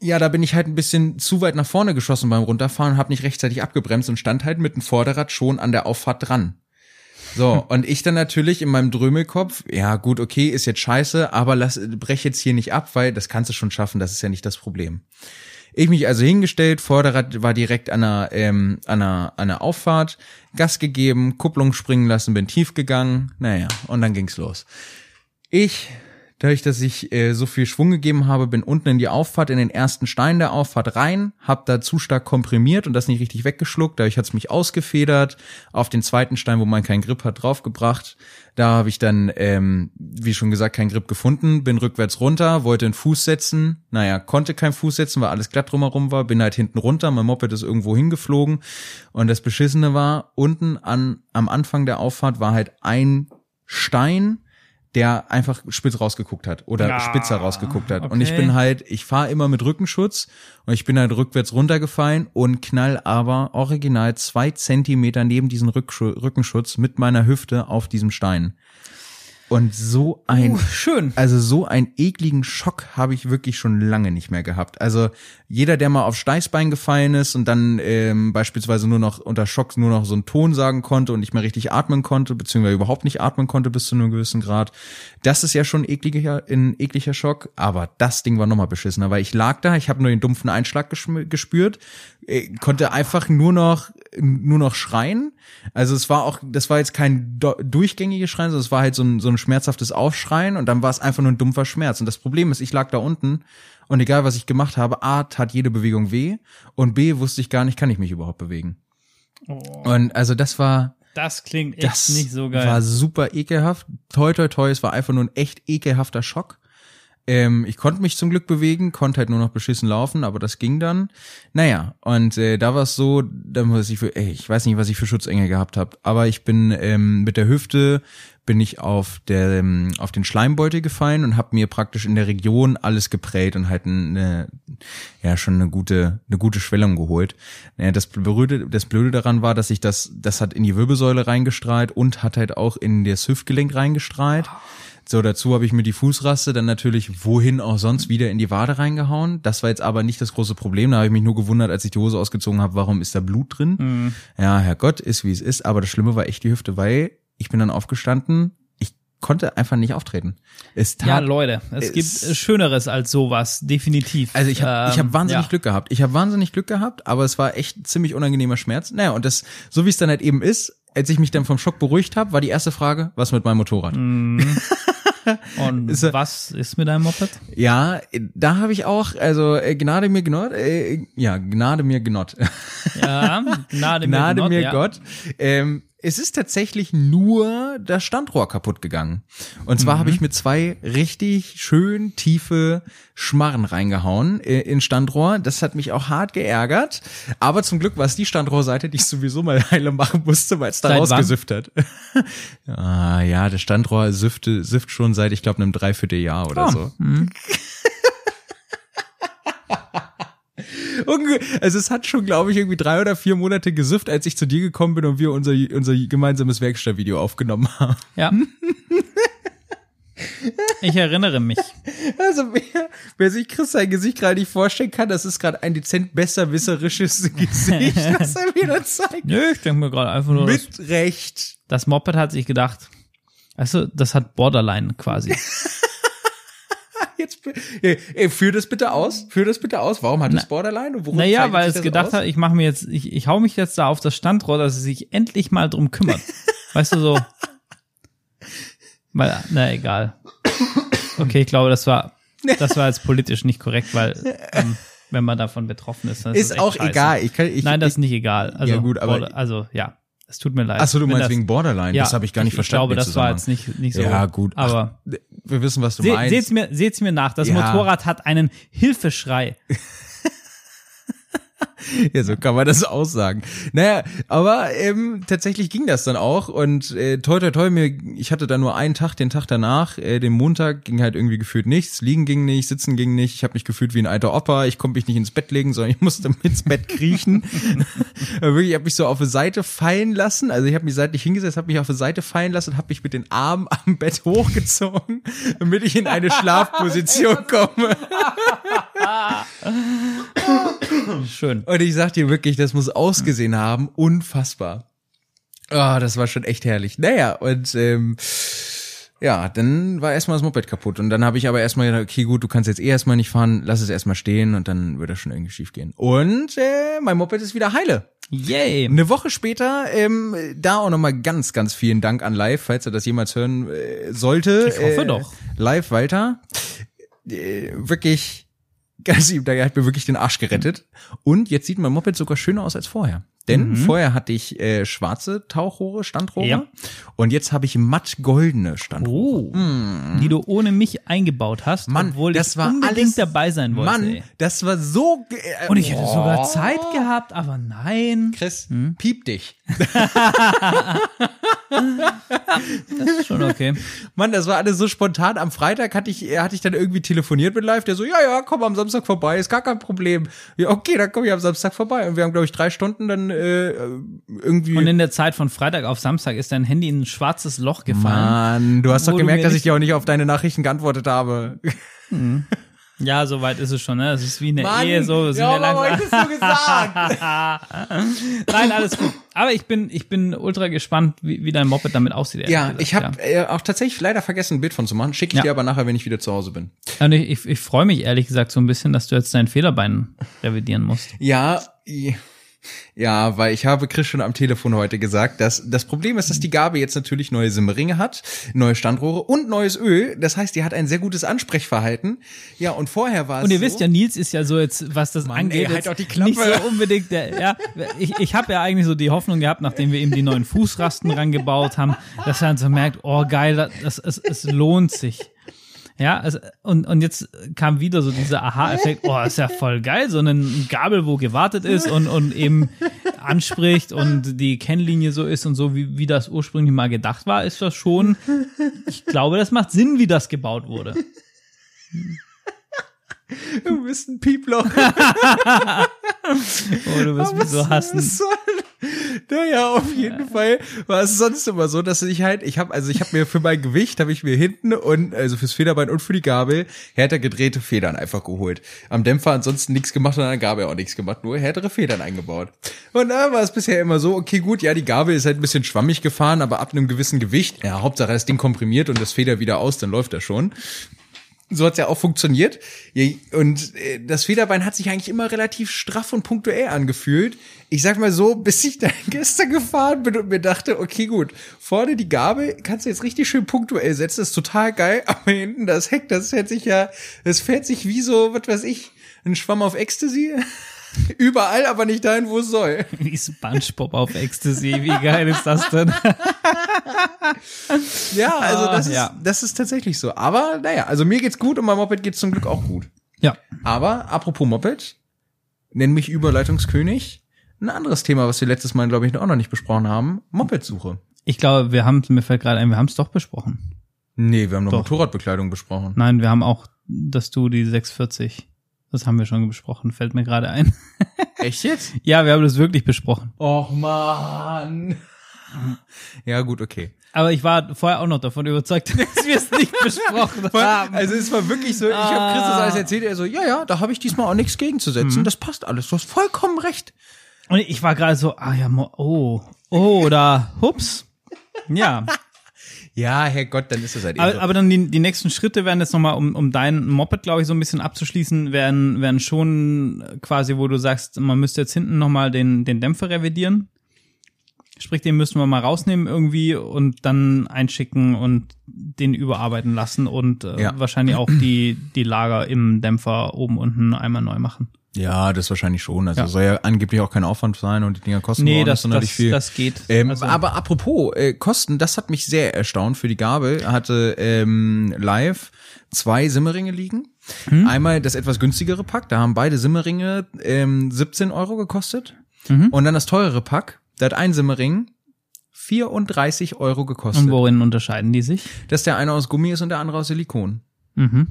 Ja, da bin ich halt ein bisschen zu weit nach vorne geschossen beim Runterfahren, habe nicht rechtzeitig abgebremst und stand halt mit dem Vorderrad schon an der Auffahrt dran. So, <laughs> und ich dann natürlich in meinem Drömelkopf, ja gut, okay, ist jetzt scheiße, aber lass, brech jetzt hier nicht ab, weil das kannst du schon schaffen, das ist ja nicht das Problem. Ich mich also hingestellt, Vorderrad war direkt an einer, ähm, an einer, an einer Auffahrt, Gas gegeben, Kupplung springen lassen, bin tief gegangen, naja, und dann ging's los. Ich, dadurch, dass ich äh, so viel Schwung gegeben habe, bin unten in die Auffahrt, in den ersten Stein der Auffahrt rein, hab da zu stark komprimiert und das nicht richtig weggeschluckt. Dadurch hat's mich ausgefedert, auf den zweiten Stein, wo man keinen Grip hat, draufgebracht. Da habe ich dann, ähm, wie schon gesagt, keinen Grip gefunden, bin rückwärts runter, wollte einen Fuß setzen. Naja, konnte keinen Fuß setzen, weil alles glatt drumherum war. Bin halt hinten runter, mein Moped ist irgendwo hingeflogen. Und das Beschissene war, unten an, am Anfang der Auffahrt war halt ein Stein, der einfach spitz rausgeguckt hat oder Ah, spitzer rausgeguckt hat. Und ich okay. bin halt, ich fahre immer mit Rückenschutz und ich bin halt rückwärts runtergefallen und knall aber original zwei Zentimeter neben diesen Rückschu Rückenschutz mit meiner Hüfte auf diesem Stein. Und so ein, Uh, schön. also so einen ekligen Schock habe ich wirklich schon lange nicht mehr gehabt. Also jeder, der mal auf Steißbein gefallen ist und dann ähm, beispielsweise nur noch unter Schock nur noch so einen Ton sagen konnte und nicht mehr richtig atmen konnte, beziehungsweise überhaupt nicht atmen konnte bis zu einem gewissen Grad, das ist ja schon ekliger, ein ekliger Schock. Aber das Ding war nochmal beschissener, weil ich lag da, ich habe nur den dumpfen Einschlag gespürt, äh, konnte einfach nur noch nur noch schreien. Also es war auch, das war jetzt kein durchgängiges Schreien, sondern es war halt so ein, so ein schmerzhaftes Aufschreien und dann war es einfach nur ein dumpfer Schmerz. Und das Problem ist, ich lag da unten und egal was ich gemacht habe, A, tat jede Bewegung weh und B, wusste ich gar nicht, kann ich mich überhaupt bewegen. Oh, Und also das war, das klingt echt das nicht so geil. war super ekelhaft. Toi, toi, toi, es war einfach nur ein echt ekelhafter Schock. Ähm, ich konnte mich zum Glück bewegen, konnte halt nur noch beschissen laufen, aber das ging dann. Naja, und äh, da war es so, da muss ich für, ey, ich weiß nicht, was ich für Schutzengel gehabt habe, aber ich bin ähm, mit der Hüfte bin ich auf der ähm, auf den Schleimbeutel gefallen und habe mir praktisch in der Region alles geprellt und halt eine ja schon eine gute eine gute Schwellung geholt. Naja, das blöde das blöde daran war, dass ich das das hat in die Wirbelsäule reingestrahlt und hat halt auch in das Hüftgelenk reingestrahlt. So, dazu habe ich mir die Fußraste dann natürlich wohin auch sonst wieder in die Wade reingehauen. Das war jetzt aber nicht das große Problem. Da habe ich mich nur gewundert, als ich die Hose ausgezogen habe, warum ist da Blut drin? Mhm. Ja, Herrgott, ist wie es ist. Aber das Schlimme war echt die Hüfte, weil ich bin dann aufgestanden. Ich konnte einfach nicht auftreten. Es tat, ja, Leute, es, es gibt Schöneres als sowas, definitiv. Also ich habe ähm, ich hab wahnsinnig ja. Glück gehabt. Ich habe wahnsinnig Glück gehabt, aber es war echt ziemlich unangenehmer Schmerz. Naja, und das, so wie es dann halt eben ist, als ich mich dann vom Schock beruhigt habe, war die erste Frage, was mit meinem Motorrad? Mm. <laughs> <laughs> Und ist, was ist mit deinem Moped? Ja, da habe ich auch, also äh, Gnade mir Gnott, äh, ja, Gnade mir Gnott. Ja, Gnade mir, Gnade Gnott, mir ja. Gott. Ähm, es ist tatsächlich nur das Standrohr kaputt gegangen. Und zwar mhm. habe ich mit zwei richtig schön tiefe Schmarren reingehauen äh, in Standrohr. Das hat mich auch hart geärgert. Aber zum Glück war es die Standrohrseite, die ich sowieso mal <laughs> heile machen musste, weil es da rausgesüfft hat. <laughs> ah, ja, das Standrohr süfte, süfft schon seit, ich glaube, einem Dreivierteljahr oder oh. so. Mhm. <laughs> also es hat schon, glaube ich, irgendwie drei oder vier Monate gesüfft, als ich zu dir gekommen bin und wir unser, unser gemeinsames Werkstattvideo aufgenommen haben. Ja. Ich erinnere mich. Also wer, wer sich Chris sein Gesicht gerade nicht vorstellen kann, das ist gerade ein dezent besserwisserisches <laughs> Gesicht, das er wieder zeigt. Nö, ich denke mir gerade einfach nur. Mit das, Recht. Das Moped hat sich gedacht, du, das hat Borderline quasi. <laughs> Jetzt, ey, führ das bitte aus. Führ das bitte aus. Warum hat es Borderline? Und naja, weil es gedacht aus? hat, ich mache mir jetzt, ich, ich hau mich jetzt da auf das Standrohr, dass es sich endlich mal drum kümmert. <laughs> weißt du so? Weil, na egal. Okay, ich glaube, das war, das war jetzt politisch nicht korrekt, weil ähm, wenn man davon betroffen ist, dann ist, ist auch scheiße. egal. Ich kann, ich, Nein, das ist nicht egal. Also, ja gut, aber also ja. Es tut mir leid. Achso, du meinst das, wegen Borderline. Ja, das habe ich gar nicht ich, verstanden. Ich glaube, das war jetzt nicht, nicht so. Ja, gut. Aber Ach, wir wissen, was du se meinst. Seht's mir, seht's mir nach. Das ja. Motorrad hat einen Hilfeschrei. <laughs> <laughs> ja, so kann man das aussagen. Naja, aber ähm, tatsächlich ging das dann auch und äh, toi toi toi, mir, ich hatte da nur einen Tag, den Tag danach, äh, den Montag ging halt irgendwie gefühlt nichts, liegen ging nicht, sitzen ging nicht, ich habe mich gefühlt wie ein alter Opa, ich konnte mich nicht ins Bett legen, sondern ich musste ins Bett kriechen. <laughs> Wirklich, ich habe mich so auf die Seite fallen lassen, also ich habe mich seitlich hingesetzt, habe mich auf die Seite fallen lassen und habe mich mit den Armen <laughs> am Bett hochgezogen, damit ich in eine Schlafposition komme. Schön. Und ich sag dir wirklich, das muss ausgesehen haben, unfassbar. Ah, oh, das war schon echt herrlich. Naja, und ähm, ja, dann war erstmal das Moped kaputt. Und dann habe ich aber erstmal gedacht, okay, gut, du kannst jetzt eh erstmal nicht fahren, lass es erstmal stehen und dann wird das schon irgendwie schief gehen. Und äh, mein Moped ist wieder heile. Yay. Eine Woche später, ähm, da auch nochmal ganz, ganz vielen Dank an Live, falls er das jemals hören äh, sollte. Ich hoffe äh, doch. Live Walter. Äh, wirklich ganz lieb, der hat mir wirklich den Arsch gerettet. Und jetzt sieht mein Moped sogar schöner aus als vorher. Denn mhm. vorher hatte ich äh, schwarze Tauchrohre, Standrohre. Ja. Und jetzt habe ich matt goldene Standrohre. Oh, mhm. Die du ohne mich eingebaut hast, Mann, obwohl das ich war unbedingt alles, dabei sein wollte. Mann, ey. das war so. Äh, Und ich hätte oh. sogar Zeit gehabt, aber nein. Chris, hm? piep dich. <laughs> <laughs> das ist schon okay. Mann, das war alles so spontan. Am Freitag hatte ich, hatte ich dann irgendwie telefoniert mit Live, der so, ja, ja, komm am Samstag vorbei, ist gar kein Problem. Ja, okay, dann komm ich am Samstag vorbei. Und wir haben, glaube ich, drei Stunden dann äh, irgendwie. Und in der Zeit von Freitag auf Samstag ist dein Handy in ein schwarzes Loch gefallen. Mann, du hast doch gemerkt, dass ich dir auch nicht auf deine Nachrichten geantwortet habe. Mhm. Ja, so weit ist es schon, ne? Das ist wie eine Mann, Ehe, so sind ja, wir langsam. hättest du gesagt. <laughs> Nein, alles gut. Aber ich bin, ich bin ultra gespannt, wie, wie dein Moped damit aussieht. Ja, gesagt, ich habe ja. äh, auch tatsächlich leider vergessen, ein Bild von zu machen. Schicke ich ja. dir aber nachher, wenn ich wieder zu Hause bin. Und ich, ich, ich freue mich ehrlich gesagt so ein bisschen, dass du jetzt dein Federbein revidieren musst. Ja, ja, weil ich habe Chris schon am Telefon heute gesagt, dass das Problem ist, dass die Gabe jetzt natürlich neue Simmeringe hat, neue Standrohre und neues Öl. Das heißt, die hat ein sehr gutes Ansprechverhalten. Ja, und vorher war es Und ihr so, wisst ja, Nils ist ja so jetzt, was das Mann, angeht, ey, halt doch die Klappe. nicht so unbedingt der, ja, ich, ich habe ja eigentlich so die Hoffnung gehabt, nachdem wir ihm die neuen Fußrasten rangebaut haben, dass er dann so merkt, oh geil, das, es, es lohnt sich. Ja, also, und, und jetzt kam wieder so dieser Aha-Effekt, oh, ist ja voll geil, so ein Gabel, wo gewartet ist und, und eben anspricht und die Kennlinie so ist und so, wie, wie das ursprünglich mal gedacht war, ist das schon, ich glaube, das macht Sinn, wie das gebaut wurde. Du bist ein Pieploch. <laughs> Oh, du wirst mich so hassen. Was soll- Naja, auf jeden Fall war es sonst immer so, dass ich halt, ich habe also ich habe mir für mein Gewicht habe ich mir hinten und also fürs Federbein und für die Gabel härter gedrehte Federn einfach geholt. Am Dämpfer ansonsten nichts gemacht und an der Gabel auch nichts gemacht, nur härtere Federn eingebaut. Und da war es bisher immer so, okay, gut, ja, die Gabel ist halt ein bisschen schwammig gefahren, aber ab einem gewissen Gewicht, ja, Hauptsache das Ding komprimiert und das Feder wieder aus, dann läuft das schon so hat's ja auch funktioniert. Und äh, das Federbein hat sich eigentlich immer relativ straff und punktuell angefühlt. Ich sag mal so, <laughs> bis ich dann gestern gefahren bin und mir dachte, okay, gut, vorne die Gabel kannst du jetzt richtig schön punktuell setzen, das ist total geil, <laughs> aber hinten das Heck, das fährt sich ja, das fährt sich wie so, was weiß ich, ein Schwamm auf Ecstasy. <laughs> Überall, aber nicht dahin, wo es soll. <laughs> Wie SpongeBob auf Ecstasy, wie geil ist das denn? Ja, also das Ah, ist, ja. das ist tatsächlich so. Aber naja, also mir geht's gut und meinem Moped geht's zum Glück auch gut. Ja. Aber apropos Moped, nenn mich Überleitungskönig. Ein anderes Thema, was wir letztes Mal, glaube ich, auch noch nicht besprochen haben, Mopedsuche. Ich glaube, wir haben, mir fällt gerade ein, wir haben es doch besprochen. Nee, wir haben noch Doch. Motorradbekleidung besprochen. Nein, wir haben auch, dass du die 640, das haben wir schon besprochen, fällt mir gerade ein. <laughs> Echt jetzt? Ja, wir haben das wirklich besprochen. Och man. Ja, gut, okay. Aber ich war vorher auch noch davon überzeugt, <laughs> dass wir es nicht besprochen haben. Also es war wirklich so, ich habe Chris das Ah. alles erzählt, er so, ja, ja, da habe ich diesmal auch nichts gegenzusetzen, das passt alles, du hast vollkommen recht. Und ich war gerade so, ah ja, oh, oh, oder hups. Ja, <laughs> Ja, Herrgott, dann ist es halt eben aber, so. aber dann die, die nächsten Schritte werden jetzt nochmal, um, um dein Moped, glaube ich, so ein bisschen abzuschließen, werden, werden schon quasi, wo du sagst, man müsste jetzt hinten nochmal den, den Dämpfer revidieren. Sprich, den müssen wir mal rausnehmen irgendwie und dann einschicken und den überarbeiten lassen und äh, Ja. wahrscheinlich auch die, die Lager im Dämpfer oben unten einmal neu machen. Ja, das wahrscheinlich schon. Also Ja. soll ja angeblich auch kein Aufwand sein und die Dinger kosten Nee, auch nicht das, das, viel. das geht. Ähm, Also- Aber apropos äh, Kosten, das hat mich sehr erstaunt für die Gabel. Hatte ähm, live zwei Simmeringe liegen. Hm? Einmal das etwas günstigere Pack, da haben beide Simmeringe ähm, 17 Euro gekostet. Mhm. Und dann das teurere Pack, da hat ein Simmering 34 Euro gekostet. Und worin unterscheiden die sich? Dass der eine aus Gummi ist und der andere aus Silikon. Mhm.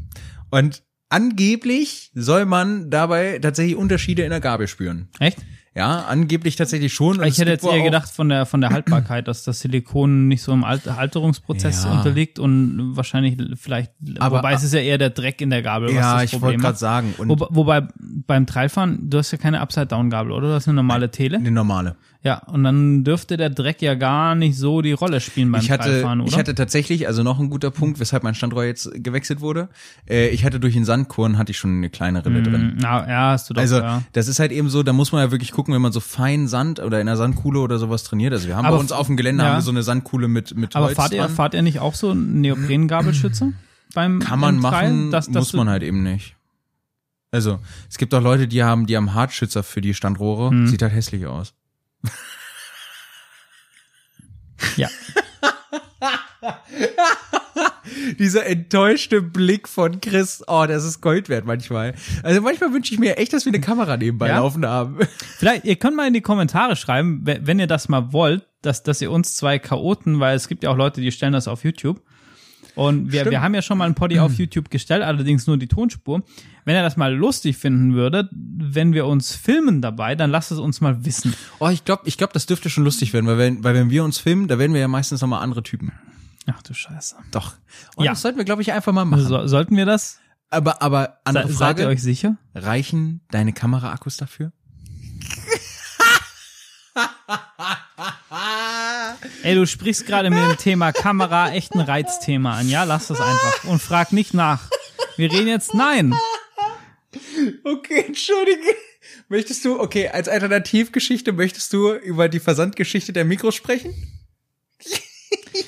Und angeblich soll man dabei tatsächlich Unterschiede in der Gabel spüren. Echt? Ja, angeblich tatsächlich schon. Ich hätte jetzt eher gedacht von der von der Haltbarkeit, dass das Silikon nicht so im Alt Alterungsprozess Ja. unterliegt und wahrscheinlich vielleicht, Aber- wobei es ist ja eher der Dreck in der Gabel, was Ja, das ich wollte gerade sagen. Und Wobei, beim Trailfahren, du hast ja keine Upside-Down-Gabel, oder? Du hast eine normale Tele. eine normale. Ja, und dann dürfte der Dreck ja gar nicht so die Rolle spielen beim Ich hatte, Trailfahren, oder? ich hatte tatsächlich, also noch ein guter Punkt, weshalb mein Standrohr jetzt gewechselt wurde. Äh, ich hatte durch den Sandkorn hatte ich schon eine kleine Rille drin. ja, ja, hast du doch, Also ja. das ist halt eben so, da muss man ja wirklich gucken, wenn man so fein Sand oder in der Sandkuhle oder sowas trainiert. Also wir haben Aber bei uns auf dem Gelände ja. haben wir so eine Sandkuhle mit mit Aber Holz fahrt ihr, fahrt ihr nicht auch so einen Neopren-Gabelschützer beim Kann man machen, dass muss man halt eben nicht. Also es gibt auch Leute, die haben, die haben Hartschützer für die Standrohre. Hm. Sieht halt hässlich aus. Ja. <laughs> Dieser enttäuschte Blick von Chris, oh, das ist Gold wert manchmal. Also manchmal wünsche ich mir echt, dass wir eine Kamera nebenbei Ja? laufen haben. Vielleicht, ihr könnt mal in die Kommentare schreiben, we- wenn ihr das mal wollt, dass, dass ihr uns zwei Chaoten, weil es gibt ja auch Leute, die stellen das auf YouTube. Und wir, Stimmt. wir haben ja schon mal ein Poddy auf <clears throat> YouTube gestellt, allerdings nur die Tonspur. Wenn ihr das mal lustig finden würdet, wenn wir uns filmen dabei, dann lasst es uns mal wissen. Oh, ich glaube, ich glaub, das dürfte schon lustig werden, weil wenn, weil wenn wir uns filmen, da werden wir ja meistens nochmal andere Typen. Ach du Scheiße. Doch. Und Ja. das sollten wir, glaube ich, einfach mal machen. So, sollten wir das? aber, aber andere Se, seid Frage, ihr euch sicher? reichen deine Kameraakkus dafür? <laughs> Ey, du sprichst gerade mit dem Thema Kamera echt ein Reizthema an. Ja, lass das einfach und frag nicht nach. Wir reden jetzt nein. Okay, entschuldige. Möchtest du, okay, als Alternativgeschichte möchtest du über die Versandgeschichte der Mikros sprechen?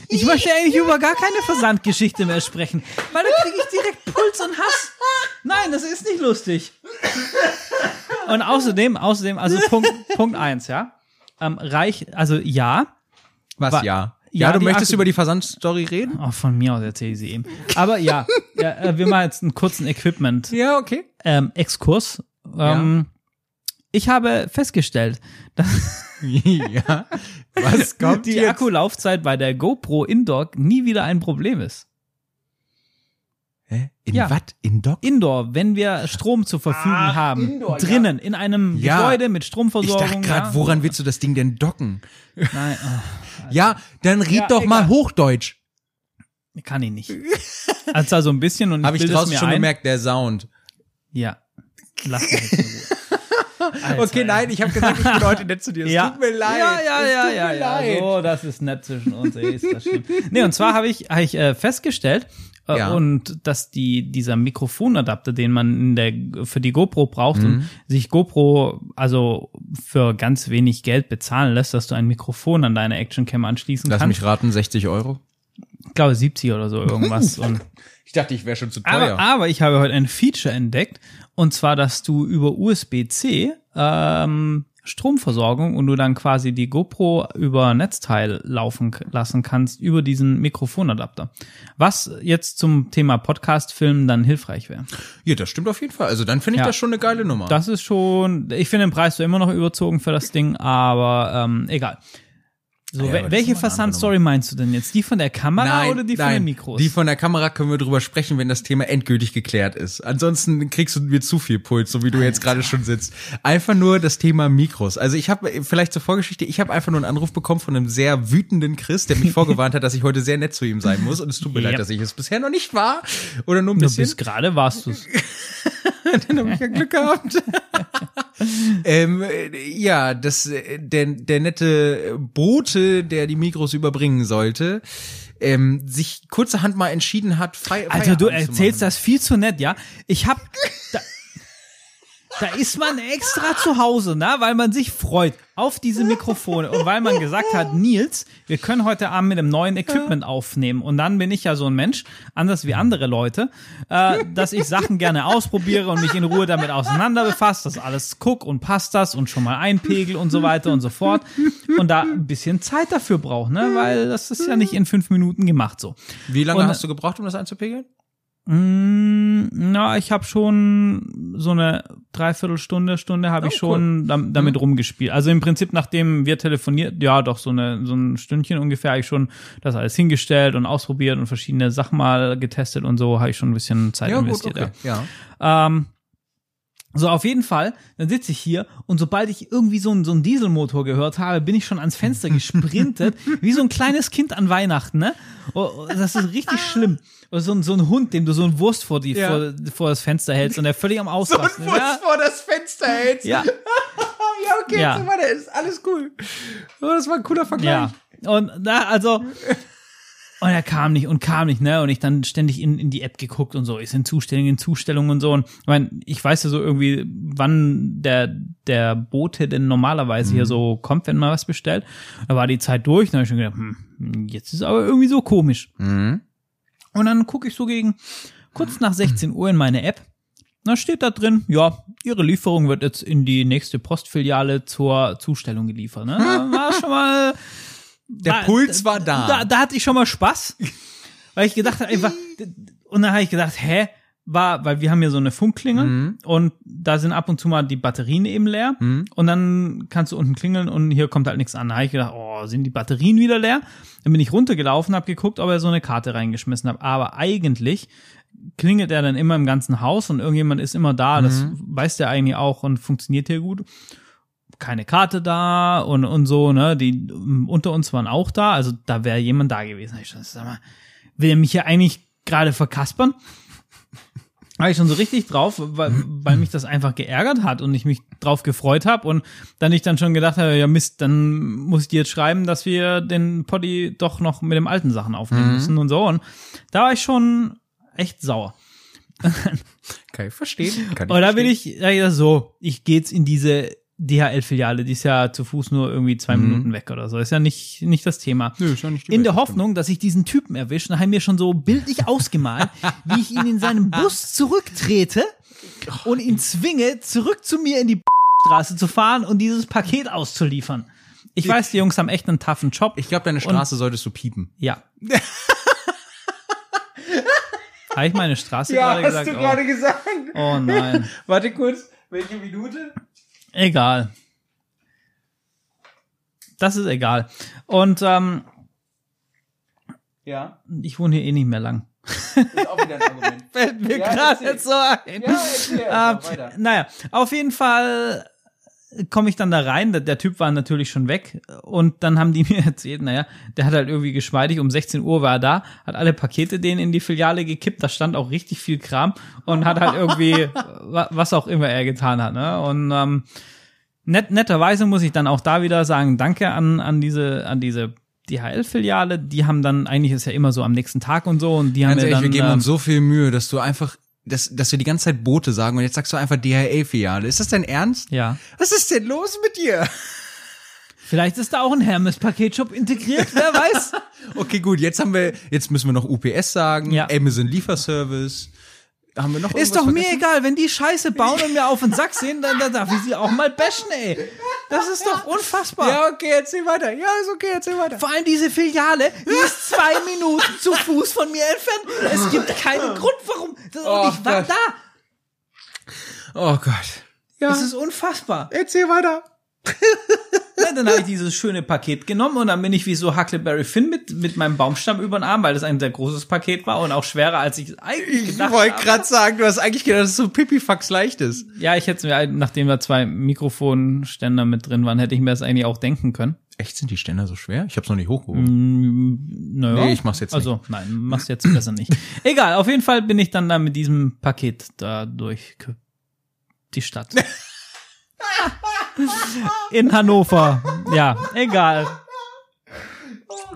Ich möchte eigentlich über gar keine Versandgeschichte mehr sprechen, weil da kriege ich direkt Puls und Hass. Nein, das ist nicht lustig. Und außerdem, außerdem, also Punkt, Punkt eins, ja. Ähm, reich, also ja, Was Wa- ja? Ja, du möchtest Akku- über die Versandstory reden? Oh, von mir aus erzähle ich sie eben. Aber ja, ja äh, wir machen jetzt einen kurzen Equipment Ja, okay. ähm, Exkurs. Ähm, Ich habe festgestellt, dass <laughs> ja. Was kommt die jetzt? Akkulaufzeit bei der GoPro Indoor nie wieder ein Problem ist. Hä? In Ja. was? In Dock? Indoor, wenn wir Strom zur Verfügung Ach, haben, Indoor, ja. drinnen in einem Ja. Gebäude mit Ich Stromversorgung. dachte gerade, ja. woran willst du das Ding denn docken? Nein, Ja, dann red Ja, doch mal egal. Hochdeutsch. oh, kann ich nicht. Also, also ein bisschen und Habe ich draußen mir schon ein. gemerkt, der Sound. Ja. Lass mich jetzt Okay, nein, ich habe gesagt, ich bin heute nett zu dir. Es <laughs> ja. tut mir leid. Ja, ja, es ja, tut ja, mir ja. leid. So, das ist nett zwischen uns. ey, Ist das schlimm. Nee, und zwar habe ich, hab ich äh, festgestellt, äh, Ja. und dass die, dieser Mikrofonadapter, den man in der, für die GoPro braucht Mhm. und sich GoPro also für ganz wenig Geld bezahlen lässt, dass du ein Mikrofon an deine Actioncam anschließen Lass kannst. mich raten, 60 Euro. Ich glaube 70 oder so irgendwas. und <laughs> Ich dachte, ich wäre schon zu aber, aber ich habe heute ein Feature entdeckt und zwar, dass du über USB-C ähm, Stromversorgung und du dann quasi die GoPro über Netzteil laufen lassen kannst über diesen Mikrofonadapter. Was jetzt zum Thema Podcast-Filmen dann hilfreich wäre. ja, das stimmt auf jeden Fall. Also dann finde ich Ja. das schon eine geile Nummer. Das ist schon, ich finde den Preis so immer noch überzogen für das Ding, aber ähm, egal. So, Ja, wel- aber das welche Versandstory meinst du denn jetzt? Die von der Kamera oder die von nein. den Mikros? Die von der Kamera können wir drüber sprechen, wenn das Thema endgültig geklärt ist. Ansonsten kriegst du mir zu viel Puls, so wie du jetzt gerade schon sitzt. Einfach nur das Thema Mikros. Also ich habe vielleicht zur Vorgeschichte, ich habe einfach nur einen Anruf bekommen von einem sehr wütenden Chris, der mich <laughs> vorgewarnt hat, dass ich heute sehr nett zu ihm sein muss. Und es tut mir Ja. leid, dass ich es bisher noch nicht war. Oder nur ein du bisschen. bist gerade warst du's. <laughs> <laughs> Dann habe ich ja Glück gehabt. <laughs> ähm, äh, ja, das, äh, der, der nette Bote, der die Mikros überbringen sollte, ähm, sich kurzerhand mal entschieden hat, Fei Alter, du Feierabend zu erzählst das viel zu nett, ja? Ich hab <laughs> da, da ist man extra zu Hause, ne, weil man sich freut auf diese Mikrofone und weil man gesagt hat, Nils, wir können heute Abend mit dem neuen Equipment aufnehmen und dann bin ich ja so ein Mensch, anders wie andere Leute, äh, dass ich Sachen gerne ausprobiere und mich in Ruhe damit auseinander befasse, dass alles guck und passt das und schon mal einpegel und so weiter und so fort und da ein bisschen Zeit dafür brauche, ne, weil das ist ja nicht in fünf Minuten gemacht so. Wie lange Und- hast du gebraucht, um das einzupegeln? Mm, Na, ich habe schon so eine Dreiviertelstunde, Stunde habe Oh, ich schon dam damit rumgespielt. Also im Prinzip, nachdem wir telefoniert, ja, doch so eine so ein Stündchen ungefähr, habe ich schon das alles hingestellt und ausprobiert und verschiedene Sachen mal getestet und so, habe ich schon ein bisschen Zeit investiert. Ja. Ja. Ähm, so, auf jeden Fall, dann sitze ich hier und sobald ich irgendwie so einen, so einen Dieselmotor gehört habe, bin ich schon ans Fenster <laughs> gesprintet, wie so ein kleines Kind an Weihnachten, ne? Oh, oh, das ist richtig schlimm. Oder so ein, so ein Hund, dem du so ein Wurst vor, die, Ja. vor, vor das Fenster hältst und der völlig am Ausrasten ist. ja, vor das Fenster hältst. ja, <laughs> ja, okay, Ja. jetzt weiter, ist alles cool. Oh, das war ein cooler Vergleich. ja. Und da, also, und er kam nicht und kam nicht, ne? Und ich dann ständig in, in die App geguckt und so, ist in Zustellungen, in Zustellungen und so. Und ich meine, ich weiß ja so irgendwie, wann der, der Bote denn normalerweise hier so kommt, wenn man was bestellt. Da war die Zeit durch, dann habe ich schon gedacht, hm, jetzt ist aber irgendwie so komisch. Mhm. Und dann gucke ich so gegen kurz nach 16 Uhr in meine App. Da steht da drin, ja, Ihre Lieferung wird jetzt in die nächste Postfiliale zur Zustellung geliefert. Ne? Da <laughs> war schon mal Der war- Puls war da. da. Da hatte ich schon mal Spaß, weil ich gedacht habe, einfach, und dann habe ich gedacht, hä, war, weil wir haben hier so eine Funkklingel Mhm. und da sind ab und zu mal die Batterien eben leer und dann kannst du unten klingeln und hier kommt halt nichts an. Da habe ich gedacht, oh, sind die Batterien wieder leer? Dann bin ich runtergelaufen, habe geguckt, ob er so eine Karte reingeschmissen hat. Aber eigentlich klingelt er dann immer im ganzen Haus und irgendjemand ist immer da. Das weiß der eigentlich auch und funktioniert hier gut keine Karte da und, und so, ne? Die unter uns waren auch da, also da wäre jemand da gewesen. Ich schon, sag mal, will er mich hier eigentlich gerade verkaspern? <laughs> War ich schon so richtig drauf, weil, weil mich das einfach geärgert hat und ich mich drauf gefreut habe und dann ich dann schon gedacht habe, ja Mist, dann muss ich dir jetzt schreiben, dass wir den Poddy doch noch mit dem alten Sachen aufnehmen müssen und so. Und da war ich schon echt sauer. <laughs> Kann ich verstehen. Kann ich Und da bin ich, ja, ja, so, ich gehe jetzt in diese DHL-Filiale, die ist ja zu Fuß nur irgendwie zwei Minuten weg oder so. Ist ja nicht, nicht das Thema. Nö, ist ja nicht in der Hoffnung, dass ich diesen Typen erwische, dann haben wir schon so bildlich <laughs> ausgemalt, wie ich ihn in seinem Bus zurücktrete und ihn zwinge, zurück zu mir in die Straße zu fahren und dieses Paket auszuliefern. Ich weiß, die Jungs haben echt einen toughen Job. Ich glaube, deine Straße solltest du piepen. Ja. <laughs> Habe ich meine Straße gerade gesagt? oh. gesagt. oh nein. <laughs> Warte kurz, welche Minute? Egal. Das ist egal. Und ähm, Ja, ich wohne hier eh nicht mehr lang. ist auch wieder ein Argument. <laughs> Fällt mir Ja, gerade so ein. Ja, weiter. naja, auf jeden Fall komme ich dann da rein. Der, der Typ war natürlich schon weg. Und dann haben die <laughs> mir erzählt, naja, der hat halt irgendwie geschmeidig, um 16 Uhr war er da, hat alle Pakete denen in die Filiale gekippt. Da stand auch richtig viel Kram und hat halt irgendwie, <laughs> wa- was auch immer er getan hat. Ne? Und ähm, net, netterweise muss ich dann auch da wieder sagen, danke an, an diese, an diese DHL-Filiale. Die haben dann, eigentlich ist ja immer so am nächsten Tag und so. Und die haben Ganz ehrlich, dann, wir geben ähm, uns so viel Mühe, dass du einfach, dass, dass wir die ganze Zeit Boote sagen und jetzt sagst du einfach DHL-Filiale. Ist das dein Ernst? ja. Was ist denn los mit dir? Vielleicht ist da auch ein Hermes-Paketshop integriert, wer weiß. <laughs> Okay, gut, jetzt haben wir, jetzt müssen wir noch UPS sagen, Ja. Amazon Lieferservice. Haben wir noch Ist doch mir vergessen? egal, wenn die Scheiße bauen und mir auf den Sack sehen, dann, dann darf ich sie auch mal bashen, ey. Das ist doch unfassbar. Ja, okay, erzähl weiter. Ja, ist okay, erzähl weiter. Vor allem diese Filiale, die ist zwei Minuten zu Fuß von mir entfernt. Es gibt keinen Grund, warum. Und Oh ich war Gott. da. Oh Gott. Ja, Das ist unfassbar. erzähl weiter. Ja, <laughs> dann habe ich dieses schöne Paket genommen und dann bin ich wie so Huckleberry Finn mit, mit meinem Baumstamm über den Arm, weil das ein sehr großes Paket war und auch schwerer, als ich eigentlich Ich gedacht wollte habe. gerade sagen, du hast eigentlich gedacht, dass es so pipifax leicht ist. Ja, ich hätte mir, nachdem da zwei Mikrofonständer mit drin waren, hätte ich mir das eigentlich auch denken können. Echt, sind die Ständer so schwer? Ich hab's noch nicht hochgehoben. Naja. Nee, ich mach's jetzt nicht. Also, nein, mach's jetzt besser nicht. <laughs> Egal, auf jeden Fall bin ich dann da mit diesem Paket da durch die Stadt. <laughs> In Hannover. Ja, egal.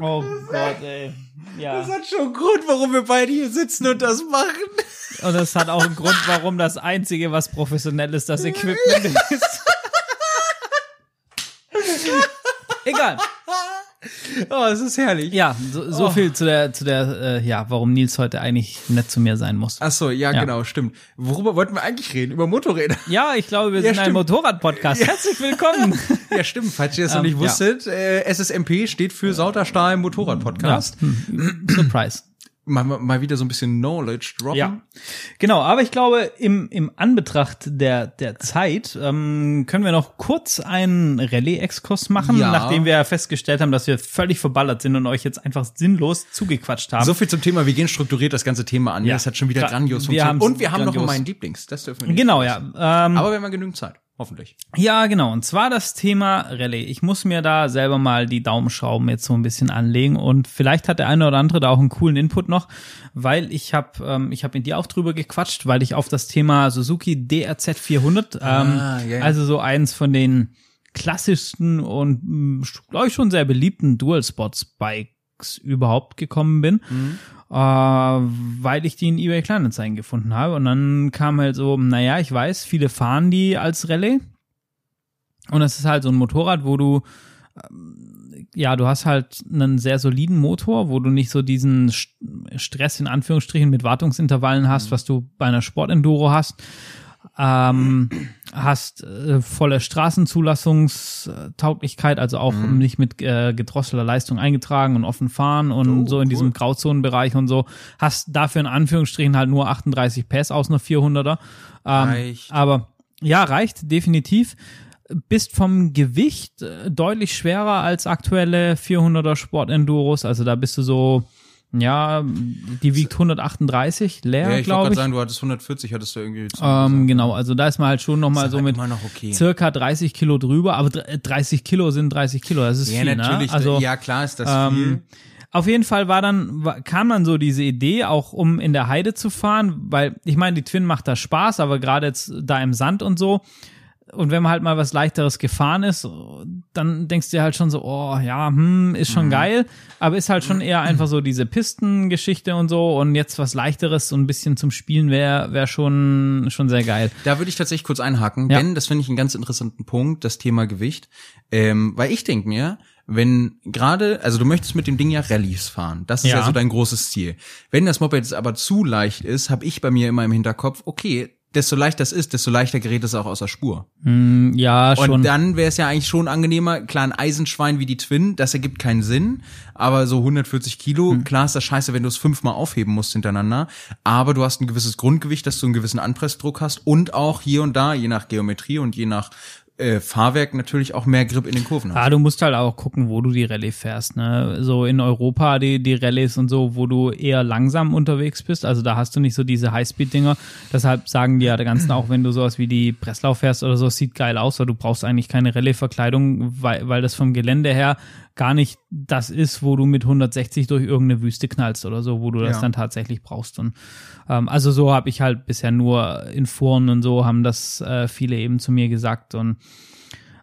Oh Gott, ey. Ja. hat schon einen Grund, warum wir beide hier sitzen und das machen. Und das hat auch einen Grund, warum das Einzige, was professionell ist, das Equipment ist. <laughs> Egal. Oh, es ist herrlich. Ja, so, so Oh. viel zu der, zu der, äh, ja, warum Nils heute eigentlich nett zu mir sein muss. Ach so, ja, Ja. genau, stimmt. Worüber wollten wir eigentlich reden? Über Motorräder. Ja, ich glaube, wir Ja, sind ein stimmt. Motorrad-Podcast. Herzlich willkommen. Ja, stimmt. Falls ihr noch Ähm, nicht wusstet, äh, SSMP steht für Sauterstahl Motorrad Podcast. Hm. Surprise. Mal, mal wieder so ein bisschen Knowledge droppen. Ja, genau. Aber ich glaube, im, im Anbetracht der, der Zeit ähm, können wir noch kurz einen Rallye-Exkurs machen, Ja. nachdem wir festgestellt haben, dass wir völlig verballert sind und euch jetzt einfach sinnlos zugequatscht haben. So viel zum Thema, wir gehen strukturiert das ganze Thema an. Ja. Das hat schon wieder Gra- grandios funktioniert. Und wir haben noch grandios. meinen Lieblings. Das dürfen wir nicht. genau, ja. Ähm, Aber wir haben genügend Zeit. Hoffentlich. Ja, genau. Und zwar das Thema Rallye. Ich muss mir da selber mal die Daumenschrauben jetzt so ein bisschen anlegen und vielleicht hat der eine oder andere da auch einen coolen Input noch, weil ich habe ähm, ich habe mit dir auch drüber gequatscht, weil ich auf das Thema Suzuki DRZ 400, ähm, Ah, ja. also so eins von den klassischsten und glaube ich schon sehr beliebten Dual Spots Bikes überhaupt gekommen bin äh, weil ich die in eBay Kleinanzeigen gefunden habe. Und dann kam halt so, naja, ich weiß, viele fahren die als Rallye. Und es ist halt so ein Motorrad, wo du, ähm, ja, du hast halt einen sehr soliden Motor, wo du nicht so diesen St- Stress in Anführungsstrichen mit Wartungsintervallen hast, was du bei einer Sportenduro hast. Ähm, hast äh, volle Straßenzulassungstauglichkeit, also auch nicht mit äh, gedrosselter Leistung eingetragen und offen fahren und Oh, so in cool. diesem Grauzonenbereich und so. Hast dafür in Anführungsstrichen halt nur 38 PS aus einer 400er. Ähm, Reicht. Aber ja, reicht definitiv. Bist vom Gewicht äh, deutlich schwerer als aktuelle 400er Sportenduros. Also da bist du so, ja, die wiegt 138 Ja, leer, ich wollte glaube ich. sagen, du hattest 140, hattest du irgendwie Ähm, genau, also da ist man halt schon noch mal Ist so aber mit noch okay. circa 30 Kilo drüber, aber dr- 30 Kilo sind 30 Kilo, das ist Ja, viel, natürlich. ne? Also ja, klar ist das ähm, viel. auf jeden Fall war dann kam dann so diese Idee, auch um in der Heide zu fahren, weil ich meine, die Twin macht da Spaß, aber gerade jetzt da im Sand und so. Und wenn man halt mal was leichteres gefahren ist, dann denkst du dir halt schon so, oh ja, hm, ist Mhm. schon geil, aber ist halt schon eher <clears throat> einfach so diese Pistengeschichte und so und jetzt was leichteres so ein bisschen zum Spielen wäre wär schon schon sehr geil. Da würde ich tatsächlich kurz einhaken, Ja. denn das finde ich einen ganz interessanten Punkt, das Thema Gewicht. Ähm, weil ich denke mir, wenn gerade, also du möchtest mit dem Ding ja Rallyes fahren. Das ist ja, so dein großes Ziel. Wenn das Moped jetzt aber zu leicht ist, habe ich bei mir immer im Hinterkopf, okay, desto leichter es ist, desto leichter gerät es auch aus der Spur. Mm, ja, schon. Und dann wäre es ja eigentlich schon angenehmer, klar, ein Eisenschwein wie die Twin, das ergibt keinen Sinn, aber so 140 Kilo, Hm. klar ist das scheiße, wenn du es fünfmal aufheben musst hintereinander, aber du hast ein gewisses Grundgewicht, dass du einen gewissen Anpressdruck hast und auch hier und da, je nach Geometrie und je nach äh, Fahrwerk natürlich auch mehr Grip in den Kurven hast. Ja, du musst halt auch gucken, wo du die Rallye fährst. Ne? So in Europa die, die Rallyes und so, wo du eher langsam unterwegs bist. Also da hast du nicht so diese Highspeed-Dinger. Deshalb sagen die ja der ganzen auch, wenn du sowas wie die Breslau fährst oder so, sieht geil aus, aber du brauchst eigentlich keine Rallye-Verkleidung, weil, weil das vom Gelände her gar nicht das ist, wo du mit 160 durch irgendeine Wüste knallst oder so, wo du das Ja. dann tatsächlich brauchst. Und ähm, also so habe ich halt bisher nur in Foren und so haben das äh, viele eben zu mir gesagt und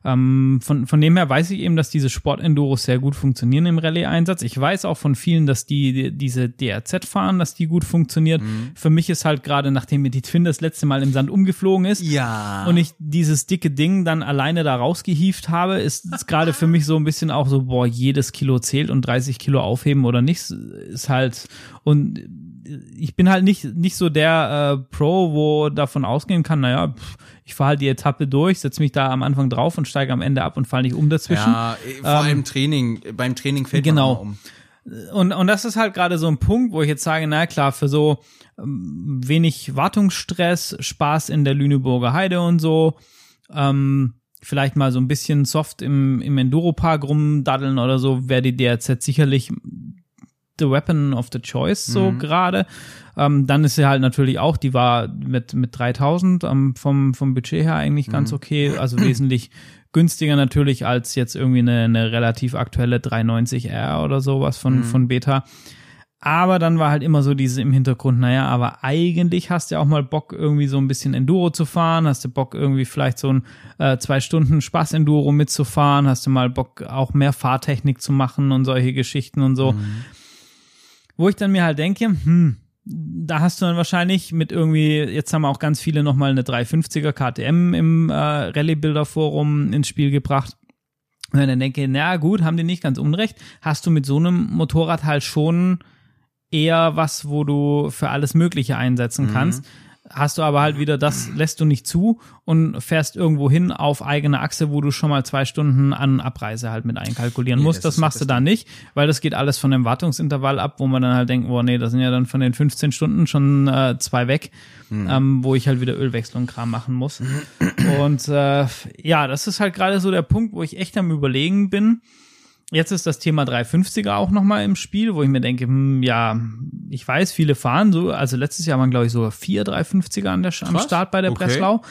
ähm, von, von dem her weiß ich eben, dass diese Sportenduros sehr gut funktionieren im Rallye-Einsatz. Ich weiß auch von vielen, dass die, die diese DRZ fahren, dass die gut funktioniert. Für mich ist halt gerade, nachdem mir die Twin das letzte Mal im Sand umgeflogen ist, ja. und ich dieses dicke Ding dann alleine da rausgehieft habe, ist es gerade für mich so ein bisschen auch so, boah, jedes Kilo zählt und 30 Kilo aufheben oder nicht, ist halt, und ich bin halt nicht, nicht so der äh, Pro, wo davon ausgehen kann, naja, pff, ich fahre halt die Etappe durch, setze mich da am Anfang drauf und steige am Ende ab und falle nicht um dazwischen. ja, äh, vor allem Training, beim Training fällt genau. man um. Und, und das ist halt gerade so ein Punkt, wo ich jetzt sage, na klar, für so ähm, wenig Wartungsstress, Spaß in der Lüneburger Heide und so, ähm, vielleicht mal so ein bisschen soft im, im Enduro-Park rumdaddeln oder so, wäre die DRZ sicherlich the weapon of the choice so gerade. Ähm, dann ist sie halt natürlich auch, die war mit, mit 3000 ähm, vom, vom Budget her eigentlich ganz okay, also wesentlich günstiger natürlich als jetzt irgendwie eine, eine relativ aktuelle 390R oder sowas von, von Beta. Aber dann war halt immer so diese im Hintergrund, naja, aber eigentlich hast du ja auch mal Bock, irgendwie so ein bisschen Enduro zu fahren, hast du Bock, irgendwie vielleicht so ein äh, zwei Stunden Spaß-Enduro mitzufahren, hast du mal Bock, auch mehr Fahrtechnik zu machen und solche Geschichten und so. Wo ich dann mir halt denke, hm, da hast du dann wahrscheinlich mit irgendwie, jetzt haben auch ganz viele nochmal eine 350er KTM im äh, Rallye-Bilder-Forum ins Spiel gebracht. Und dann denke ich, na gut, haben die nicht ganz unrecht. Hast du mit so einem Motorrad halt schon eher was, wo du für alles Mögliche einsetzen kannst. Hast du aber halt wieder, das lässt du nicht zu und fährst irgendwo hin auf eigene Achse, wo du schon mal zwei Stunden an Abreise halt mit einkalkulieren Nee, musst. das Das, machst du da nicht, weil das geht alles von dem Wartungsintervall ab, wo man dann halt denkt, oh nee, da sind ja dann von den 15 Stunden schon äh, zwei weg, ähm, wo ich halt wieder Ölwechsel und Kram machen muss. <clears throat> Und äh, ja, das ist halt gerade so der Punkt, wo ich echt am überlegen bin. Jetzt ist das Thema 350er auch nochmal im Spiel, wo ich mir denke, hm, ja, ich weiß, viele fahren so, also letztes Jahr waren, glaube ich, so vier 350er an der, am. Start bei der Okay. Breslau.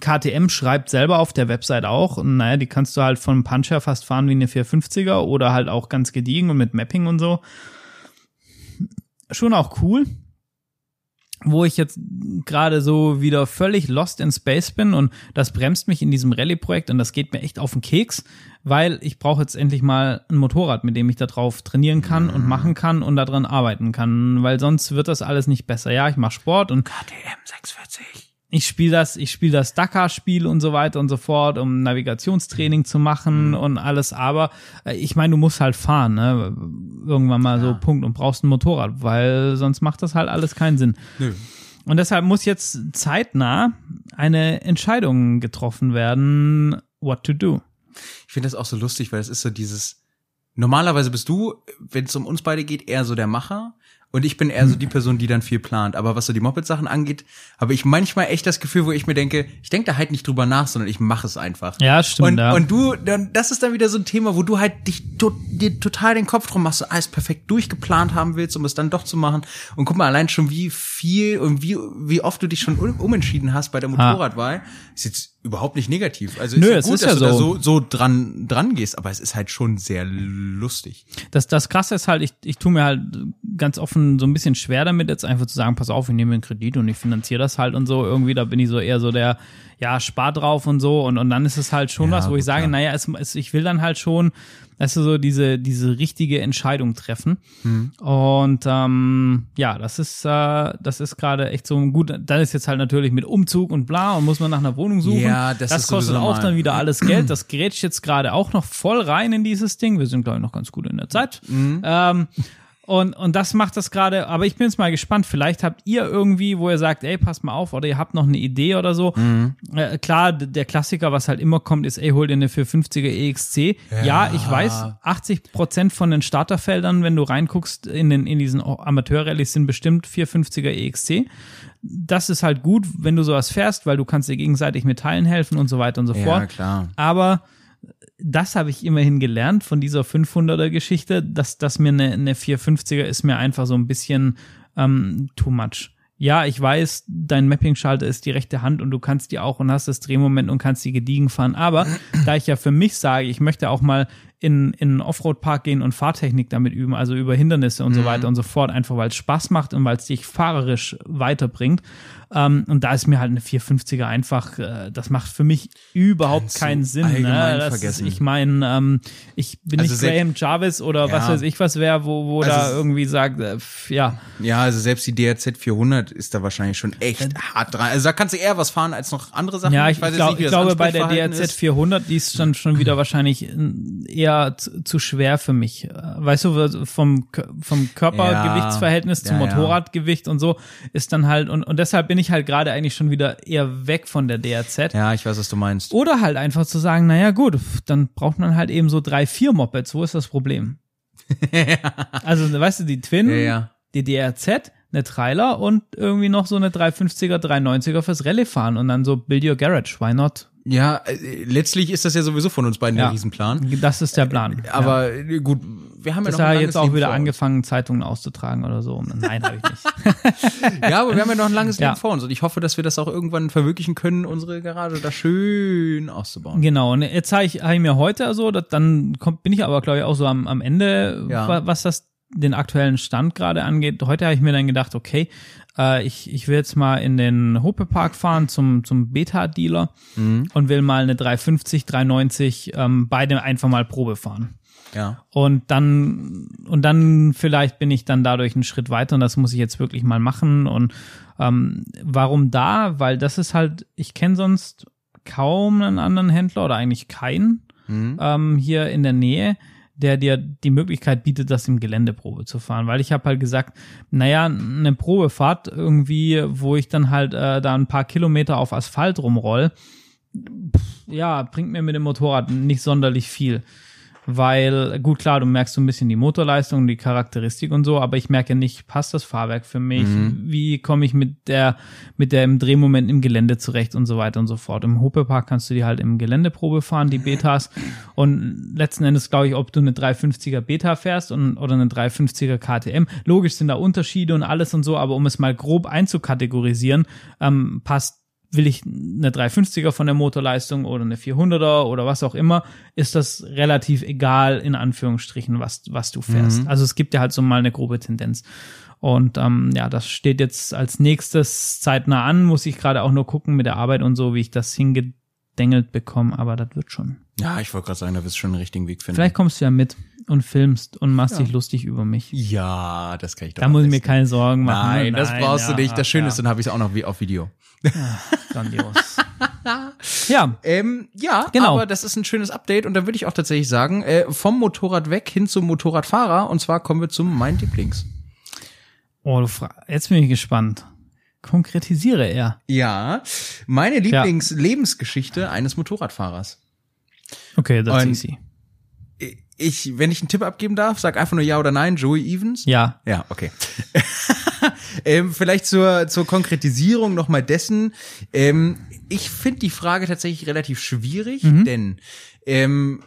KTM schreibt selber auf der Website auch, naja, die kannst du halt von Puncher fast fahren wie eine 450er oder halt auch ganz gediegen und mit Mapping und so. Schon auch cool. Wo ich jetzt gerade so wieder völlig lost in Space bin und das bremst mich in diesem Rallye-Projekt und das geht mir echt auf den Keks, weil ich brauche jetzt endlich mal ein Motorrad, mit dem ich da drauf trainieren kann und machen kann und daran arbeiten kann, weil sonst wird das alles nicht besser. Ja, ich mache Sport und KTM 640. ich spiele das, ich spiele das Dakar-Spiel und so weiter und so fort, um Navigationstraining zu machen und alles. Aber äh, ich meine, du musst halt fahren, ne? Irgendwann mal so Punkt und brauchst ein Motorrad, weil sonst macht das halt alles keinen Sinn. Nö. Und deshalb muss jetzt zeitnah eine Entscheidung getroffen werden, what to do. Ich finde das auch so lustig, weil es ist so dieses, normalerweise bist du, wenn es um uns beide geht, eher so der Macher. Und ich bin eher so die Person, die dann viel plant. Aber was so die Moped-Sachen angeht, habe ich manchmal echt das Gefühl, wo ich mir denke, ich denke da halt nicht drüber nach, sondern ich mache es einfach. Ja, stimmt. Und, ja. und du, dann, das ist dann wieder so ein Thema, wo du halt dich to dir total den Kopf drum machst, so alles perfekt durchgeplant haben willst, um es dann doch zu machen. Und guck mal, allein schon wie viel und wie, wie oft du dich schon um, umentschieden hast bei der Motorradwahl, ist jetzt überhaupt nicht negativ. Also Nö, ist ja es gut, ist dass ja du da so. so, so dran, dran gehst, aber es ist halt schon sehr lustig. Das, das Krasse ist halt, ich, ich tue mir halt ganz offen so ein bisschen schwer damit, jetzt einfach zu sagen, pass auf, ich nehme einen Kredit und ich finanziere das halt und so. Irgendwie, da bin ich so eher so der, ja, spar drauf und so. Und, und dann ist es halt schon Ja, was, wo ich sage, klar. naja, es, es, ich will dann halt schon, weißt du, so diese, diese richtige Entscheidung treffen. Mhm. Und ähm, ja, das ist, äh, das ist gerade echt so gut. Dann ist jetzt halt natürlich mit Umzug und bla und muss man nach einer Wohnung suchen. Ja, das ist kostet auch dann wieder alles Geld. Das grätscht jetzt gerade auch noch voll rein in dieses Ding. Wir sind, glaube ich, noch ganz gut in der Zeit. Mhm. Ähm, Und, und das macht das gerade, aber ich bin jetzt mal gespannt. Vielleicht habt ihr irgendwie, wo ihr sagt, ey, passt mal auf, oder ihr habt noch eine Idee oder so. Mhm. Äh, klar, der Klassiker, was halt immer kommt, ist, ey, hol dir eine 450er EXC. Ja, ich weiß, 80 Prozent von den Starterfeldern, wenn du reinguckst in den, in diesen Amateurrallyes sind bestimmt 450er EXC. Das ist halt gut, wenn du sowas fährst, weil du kannst dir gegenseitig mit Teilen helfen und so weiter und so Ja, fort. klar. Aber das habe ich immerhin gelernt von dieser 500er Geschichte, dass, dass mir eine, eine 450er ist mir einfach so ein bisschen ähm, too much. Ja, ich weiß, dein Mapping-Schalter ist die rechte Hand und du kannst die auch und hast das Drehmoment und kannst die gediegen fahren. Aber da ich ja für mich sage, ich möchte auch mal in, in einen Offroad-Park gehen und Fahrtechnik damit üben, also über Hindernisse und so weiter und so fort, einfach weil es Spaß macht und weil es dich fahrerisch weiterbringt. Ähm, und da ist mir halt eine 450er einfach, äh, das macht für mich überhaupt keinen Sinn. Ne? Das vergessen. ich meine, ähm, ich bin Also nicht Graham Jarvis oder was Ja. weiß ich was wer, wo, wo da Also- irgendwie sagt, äh, ja, Ja, also selbst die DRZ 400 ist da wahrscheinlich schon echt hart dran. Also da kannst du eher was fahren als noch andere Sachen. Ja, ich, jetzt glaub, nicht, ich glaube, bei der DRZ ist. 400, die ist dann schon wieder wahrscheinlich äh, eher zu, zu schwer für mich. Äh, Weißt du, vom, vom Körpergewichtsverhältnis zum Ja, ja. Motorradgewicht und so ist dann halt, und, und deshalb bin ich halt gerade eigentlich schon wieder eher weg von der DRZ. Ja, ich weiß, was du meinst. Oder halt einfach zu sagen, naja gut, dann braucht man halt eben so drei, vier Mopeds. Wo ist das Problem? <laughs> also, weißt du, die Twin, Ja, ja. die DRZ, eine Trailer und irgendwie noch so eine 350er, 390er fürs Rallye fahren und dann so Build Your Garage. Why not? Ja, äh, letztlich ist das ja sowieso von uns beiden Ja. der Riesenplan. Das ist der Plan. ja. Aber äh, gut, wir haben ja Das noch ein jetzt auch Leben wieder angefangen, Zeitungen auszutragen oder so. Nein, habe ich nicht. <laughs> Ja, aber wir haben ja noch ein langes Ja. Leben vor uns und ich hoffe, dass wir das auch irgendwann verwirklichen können, unsere Garage da schön auszubauen. Genau, und jetzt habe ich, hab ich mir heute also, dann kommt, bin ich aber, glaube ich, auch so am, am Ende, Ja. wa- was das den aktuellen Stand gerade angeht. Heute habe ich mir dann gedacht, okay, äh, ich, ich will jetzt mal in den Hope Park fahren zum, zum Beta-Dealer Mhm. und will mal eine 350, 390 ähm, beide einfach mal Probe fahren. Ja. Und dann, und dann vielleicht bin ich dann dadurch einen Schritt weiter und das muss ich jetzt wirklich mal machen. Und ähm, warum da? Weil das ist halt, ich kenne sonst kaum einen anderen Händler oder eigentlich keinen Mhm. ähm, hier in der Nähe, der dir die Möglichkeit bietet, das im Geländeprobe zu fahren. Weil ich habe halt gesagt, naja, eine Probefahrt irgendwie, wo ich dann halt äh, da ein paar Kilometer auf Asphalt rumroll, pff, ja, bringt mir mit dem Motorrad nicht sonderlich viel. Weil, gut, klar, du merkst so ein bisschen die Motorleistung, die Charakteristik und so, aber ich merke nicht, passt das Fahrwerk für mich? Wie komme ich mit der, mit dem Drehmoment im Gelände zurecht und so weiter und so fort. Im Hopepark kannst du die halt im Geländeprobe fahren, die Betas. Und letzten Endes glaube ich, ob du eine 350er Beta fährst und, oder eine 350er KTM. Logisch sind da Unterschiede und alles und so, aber um es mal grob einzukategorisieren, ähm, passt will ich eine 350er von der Motorleistung oder eine 400er oder was auch immer, ist das relativ egal in Anführungsstrichen, was, was du fährst. Also es gibt ja halt so mal eine grobe Tendenz. Und ähm, ja, das steht jetzt als nächstes zeitnah an, muss ich gerade auch nur gucken mit der Arbeit und so, wie ich das hingedengelt bekomme, aber das wird schon. Ja, ich wollte gerade sagen, da wirst du schon einen richtigen Weg finden. Vielleicht kommst du ja mit und filmst und machst dich lustig über mich. Ja, das kann ich doch Da muss ich mir keine Sorgen machen. Nein, das brauchst ja, du nicht. Das Schöne ja, ist, dann habe ich es auch noch wie auf Video. Grandios. <laughs> ja, Ähm, ja, Genau. aber das ist ein schönes Update und da würde ich auch tatsächlich sagen, äh, vom Motorrad weg hin zum Motorradfahrer und zwar kommen wir zum mein Lieblings. Oh, du fra- jetzt bin ich gespannt. Konkretisiere er. Ja, meine Lieblings-Lebensgeschichte eines Motorradfahrers. Okay, that's Und- easy. Ich, wenn ich einen Tipp abgeben darf, sag einfach nur ja oder nein, Joey Evans. Ja. Ja, okay. <laughs> ähm, vielleicht zur, zur Konkretisierung nochmal dessen. Ähm, ich finde die Frage tatsächlich relativ schwierig, denn ähm,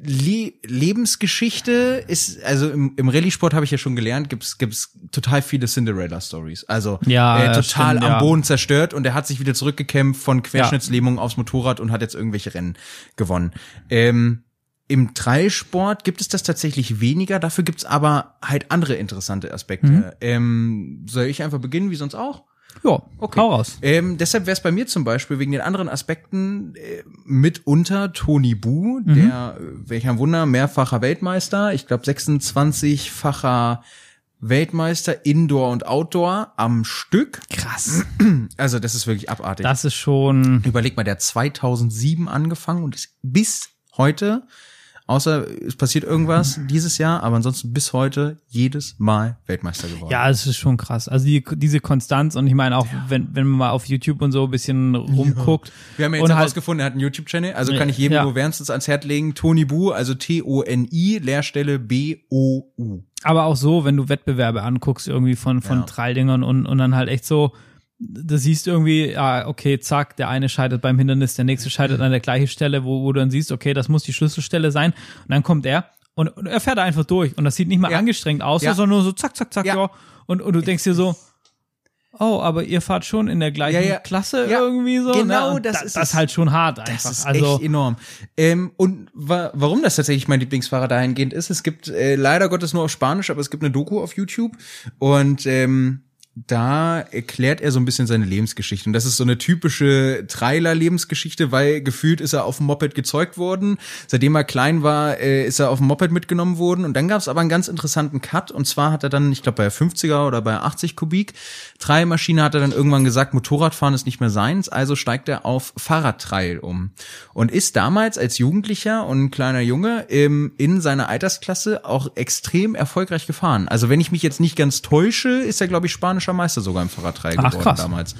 Le Lebensgeschichte ist, also im, im Rallye-Sport habe ich ja schon gelernt, gibt's gibt's total viele Cinderella-Stories. Also Ja, äh, ja, total stimmt, am ja. Boden zerstört und er hat sich wieder zurückgekämpft von Querschnittslähmung aufs Motorrad und hat jetzt irgendwelche Rennen gewonnen. Ähm, im Dreisport gibt es das tatsächlich weniger, dafür gibt's aber halt andere interessante Aspekte. Mhm. Ähm, soll ich einfach beginnen, wie sonst auch? Ja, okay. hau raus. Ähm, deshalb wäre es bei mir zum Beispiel wegen den anderen Aspekten äh, mitunter Tony Bu, Mhm. der, äh, welcher Wunder, mehrfacher Weltmeister, ich glaube 26-facher Weltmeister Indoor und Outdoor am Stück. Krass. <clears throat> Also das ist wirklich abartig. Das ist schon, Überleg mal, der hat 2007 angefangen und ist bis heute Außer es passiert irgendwas dieses Jahr, aber ansonsten bis heute jedes Mal Weltmeister geworden. Ja, es ist schon krass. Also die, diese Konstanz und ich meine auch, wenn, wenn man mal auf YouTube und so ein bisschen rumguckt. Wir haben ja jetzt und halt- herausgefunden, er hat einen YouTube-Channel, also kann ich jedem Ja. nur wärmstens ans Herz legen. Tony Bu, also T-O-N-I, Leerstelle B-O-U. Aber auch so, wenn du Wettbewerbe anguckst, irgendwie von, von Ja. Traildingern und, und dann halt echt so, da siehst du irgendwie, ja, okay, zack, der eine scheitert beim Hindernis, der nächste scheitert an der gleichen Stelle, wo, wo du dann siehst, okay, das muss die Schlüsselstelle sein. Und dann kommt er und, und er fährt einfach durch. Und das sieht nicht mal Ja. angestrengt aus, Ja. sondern nur so zack, zack, zack, ja. Ja. Und, und du denkst dir so, oh, aber ihr fahrt schon in der gleichen Ja, ja. Klasse Ja, irgendwie so. genau, ne? Das da- ist das ist halt schon hart einfach. Das ist also, echt enorm. Ähm, und wa warum das tatsächlich mein Lieblingsfahrer dahingehend ist, es gibt äh, leider Gottes nur auf Spanisch, aber es gibt eine Doku auf YouTube und ähm, da erklärt er so ein bisschen seine Lebensgeschichte. Und das ist so eine typische Trailer-Lebensgeschichte, weil gefühlt ist er auf dem Moped gezeugt worden. Seitdem er klein war, äh, ist er auf dem Moped mitgenommen worden. Und dann gab es aber einen ganz interessanten Cut. Und zwar hat er dann, ich glaube bei 50er oder bei 80 Kubik Trailmaschine hat er dann irgendwann gesagt, Motorradfahren ist nicht mehr seins. Also steigt er auf Fahrradtrail um. Und ist damals als Jugendlicher und ein kleiner Junge im, in seiner Altersklasse auch extrem erfolgreich gefahren. Also wenn ich mich jetzt nicht ganz täusche, ist er, glaube ich, spanischer Meister sogar im Fahrradtrail Ach, geworden krass. damals.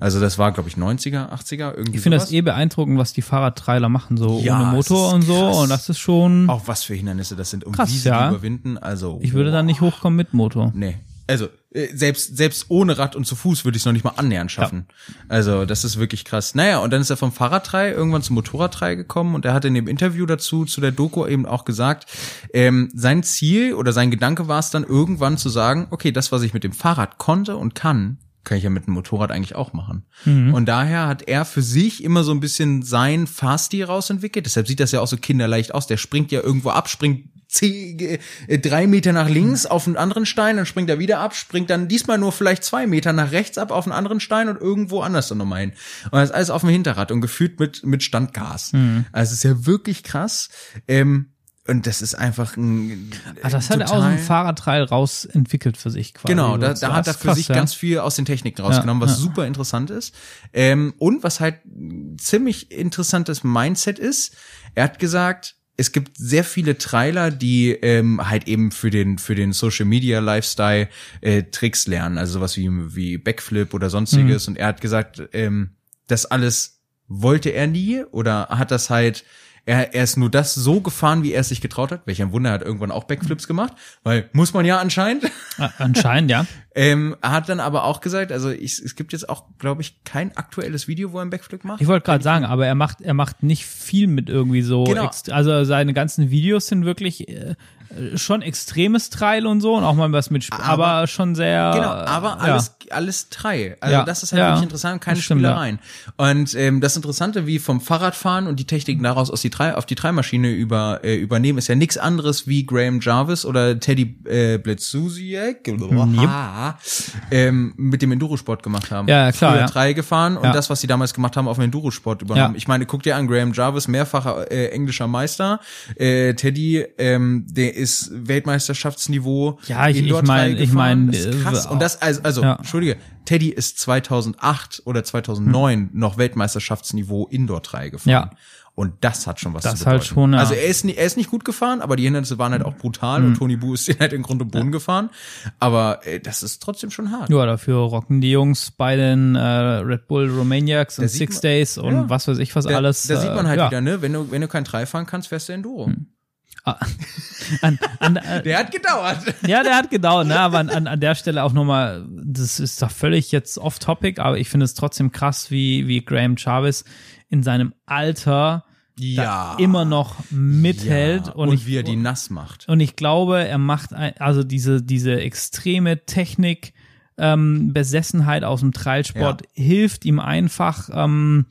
Also das war, glaube ich, 90er, 80er, irgendwie ich finde das eh beeindruckend, was die Fahrradtrailer machen, so Ja, ohne Motor und so. krass. Und das ist schon. Auch was für Hindernisse das sind, um Krass, wie sie ja. überwinden. Also Ich würde da nicht hochkommen mit Motor. Nee. Also äh, selbst selbst ohne Rad und zu Fuß würde ich es noch nicht mal annähernd schaffen. Also das ist wirklich krass. Naja, und dann ist er vom Fahrradtrei irgendwann zum Motorradtrei gekommen und er hat in dem Interview dazu zu der Doku eben auch gesagt, ähm, sein Ziel oder sein Gedanke war es dann irgendwann zu sagen, okay, das was ich mit dem Fahrrad konnte und kann, kann ich ja mit dem Motorrad eigentlich auch machen. Und daher hat er für sich immer so ein bisschen sein Fahrstil rausentwickelt. Deshalb sieht das ja auch so kinderleicht aus. Der springt ja irgendwo ab, springt zehn, äh, drei Meter nach links auf einen anderen Stein, dann springt er wieder ab, springt dann diesmal nur vielleicht zwei Meter nach rechts ab auf einen anderen Stein und irgendwo anders dann nochmal hin. Und das ist alles auf dem Hinterrad und gefühlt mit, mit Standgas. Also es ist ja wirklich krass. Ähm, und das ist einfach ein. Ah, das hat er aus dem Fahrradtrail raus entwickelt für sich quasi. Genau, da, da hat er für krass, sich ja. ganz viel aus den Techniken rausgenommen, Ja, was ja. super interessant ist. Ähm, und was halt ein ziemlich interessantes Mindset ist, er hat gesagt, es gibt sehr viele Trailer, die ähm, halt eben für den für den Social Media Lifestyle äh, Tricks lernen, also sowas wie wie Backflip oder sonstiges. Und er hat gesagt, ähm, das alles wollte er nie oder hat das halt er, er ist nur das so gefahren, wie er es sich getraut hat. Welch ein Wunder, er hat irgendwann auch Backflips gemacht, weil muss man ja anscheinend. <laughs> Ah, Anscheinend, ja. Ähm, er hat dann aber auch gesagt, also ich, es gibt jetzt auch, glaube ich, kein aktuelles Video, wo er einen Backflip macht. Ich wollte gerade sagen, aber er macht, er macht nicht viel mit irgendwie so. Genau. also seine ganzen Videos sind wirklich äh, schon extremes Trail und so und auch mal was mit, Sp aber, Aber- schon sehr. Genau, aber ja. alles, alles Trail. Also Ja, das ist halt ja, wirklich interessant, keine stimmt, ja. Spielereien. Und ähm, das Interessante, wie vom Fahrradfahren und die Techniken daraus aus die Trail, auf die Trailmaschine über, äh, übernehmen, ist ja nichts anderes wie Graham Jarvis oder Teddy äh, Bledsusiek ähm, mit dem Endurosport gemacht haben. Ja, ja, klar, Früher ja. Trail gefahren und Ja. das, was sie damals gemacht haben, auf dem Endurosport übernommen. Ja. Ich meine, guck dir an, Graham Jarvis, mehrfacher äh, englischer Meister. Äh, Teddy, ähm, der ist Weltmeisterschaftsniveau. Ja, ich- ich Indoor-Trail mein- ich gefahren. mein, Das ist krass. äh, Und das, also, also Ja. Entschuldige, Teddy ist 2008 oder 2009 noch Weltmeisterschaftsniveau Indoor-Trail gefahren. Ja. Und das hat schon was Das zu bedeuten. halt schon, ja. Also er ist, nie- er ist nicht gut gefahren, aber die Hindernisse waren halt auch brutal und Tony Bu ist <laughs> halt in Grund und Boden gefahren. Aber äh, das ist trotzdem schon hart. Ja, dafür rocken die Jungs bei den äh, Red Bull Romaniacs und Six man- Days und ja. was weiß ich was Da, alles. da sieht man halt äh, ja. wieder, ne? Wenn du, wenn du kein Trail fahren kannst, fährst du Enduro. Ah, an, an, äh, <laughs> Der hat gedauert. Ja, der hat gedauert, ne? aber an, an, der Stelle auch nochmal, das ist doch völlig jetzt off-topic, aber ich finde es trotzdem krass, wie, wie Graham Jarvis in seinem Alter da immer noch mithält. Ja, und, und, ich, wie er die nass macht. und ich glaube, er macht ein, also diese, diese extreme Technik, ähm, Besessenheit aus dem Trailsport hilft ihm einfach, ähm,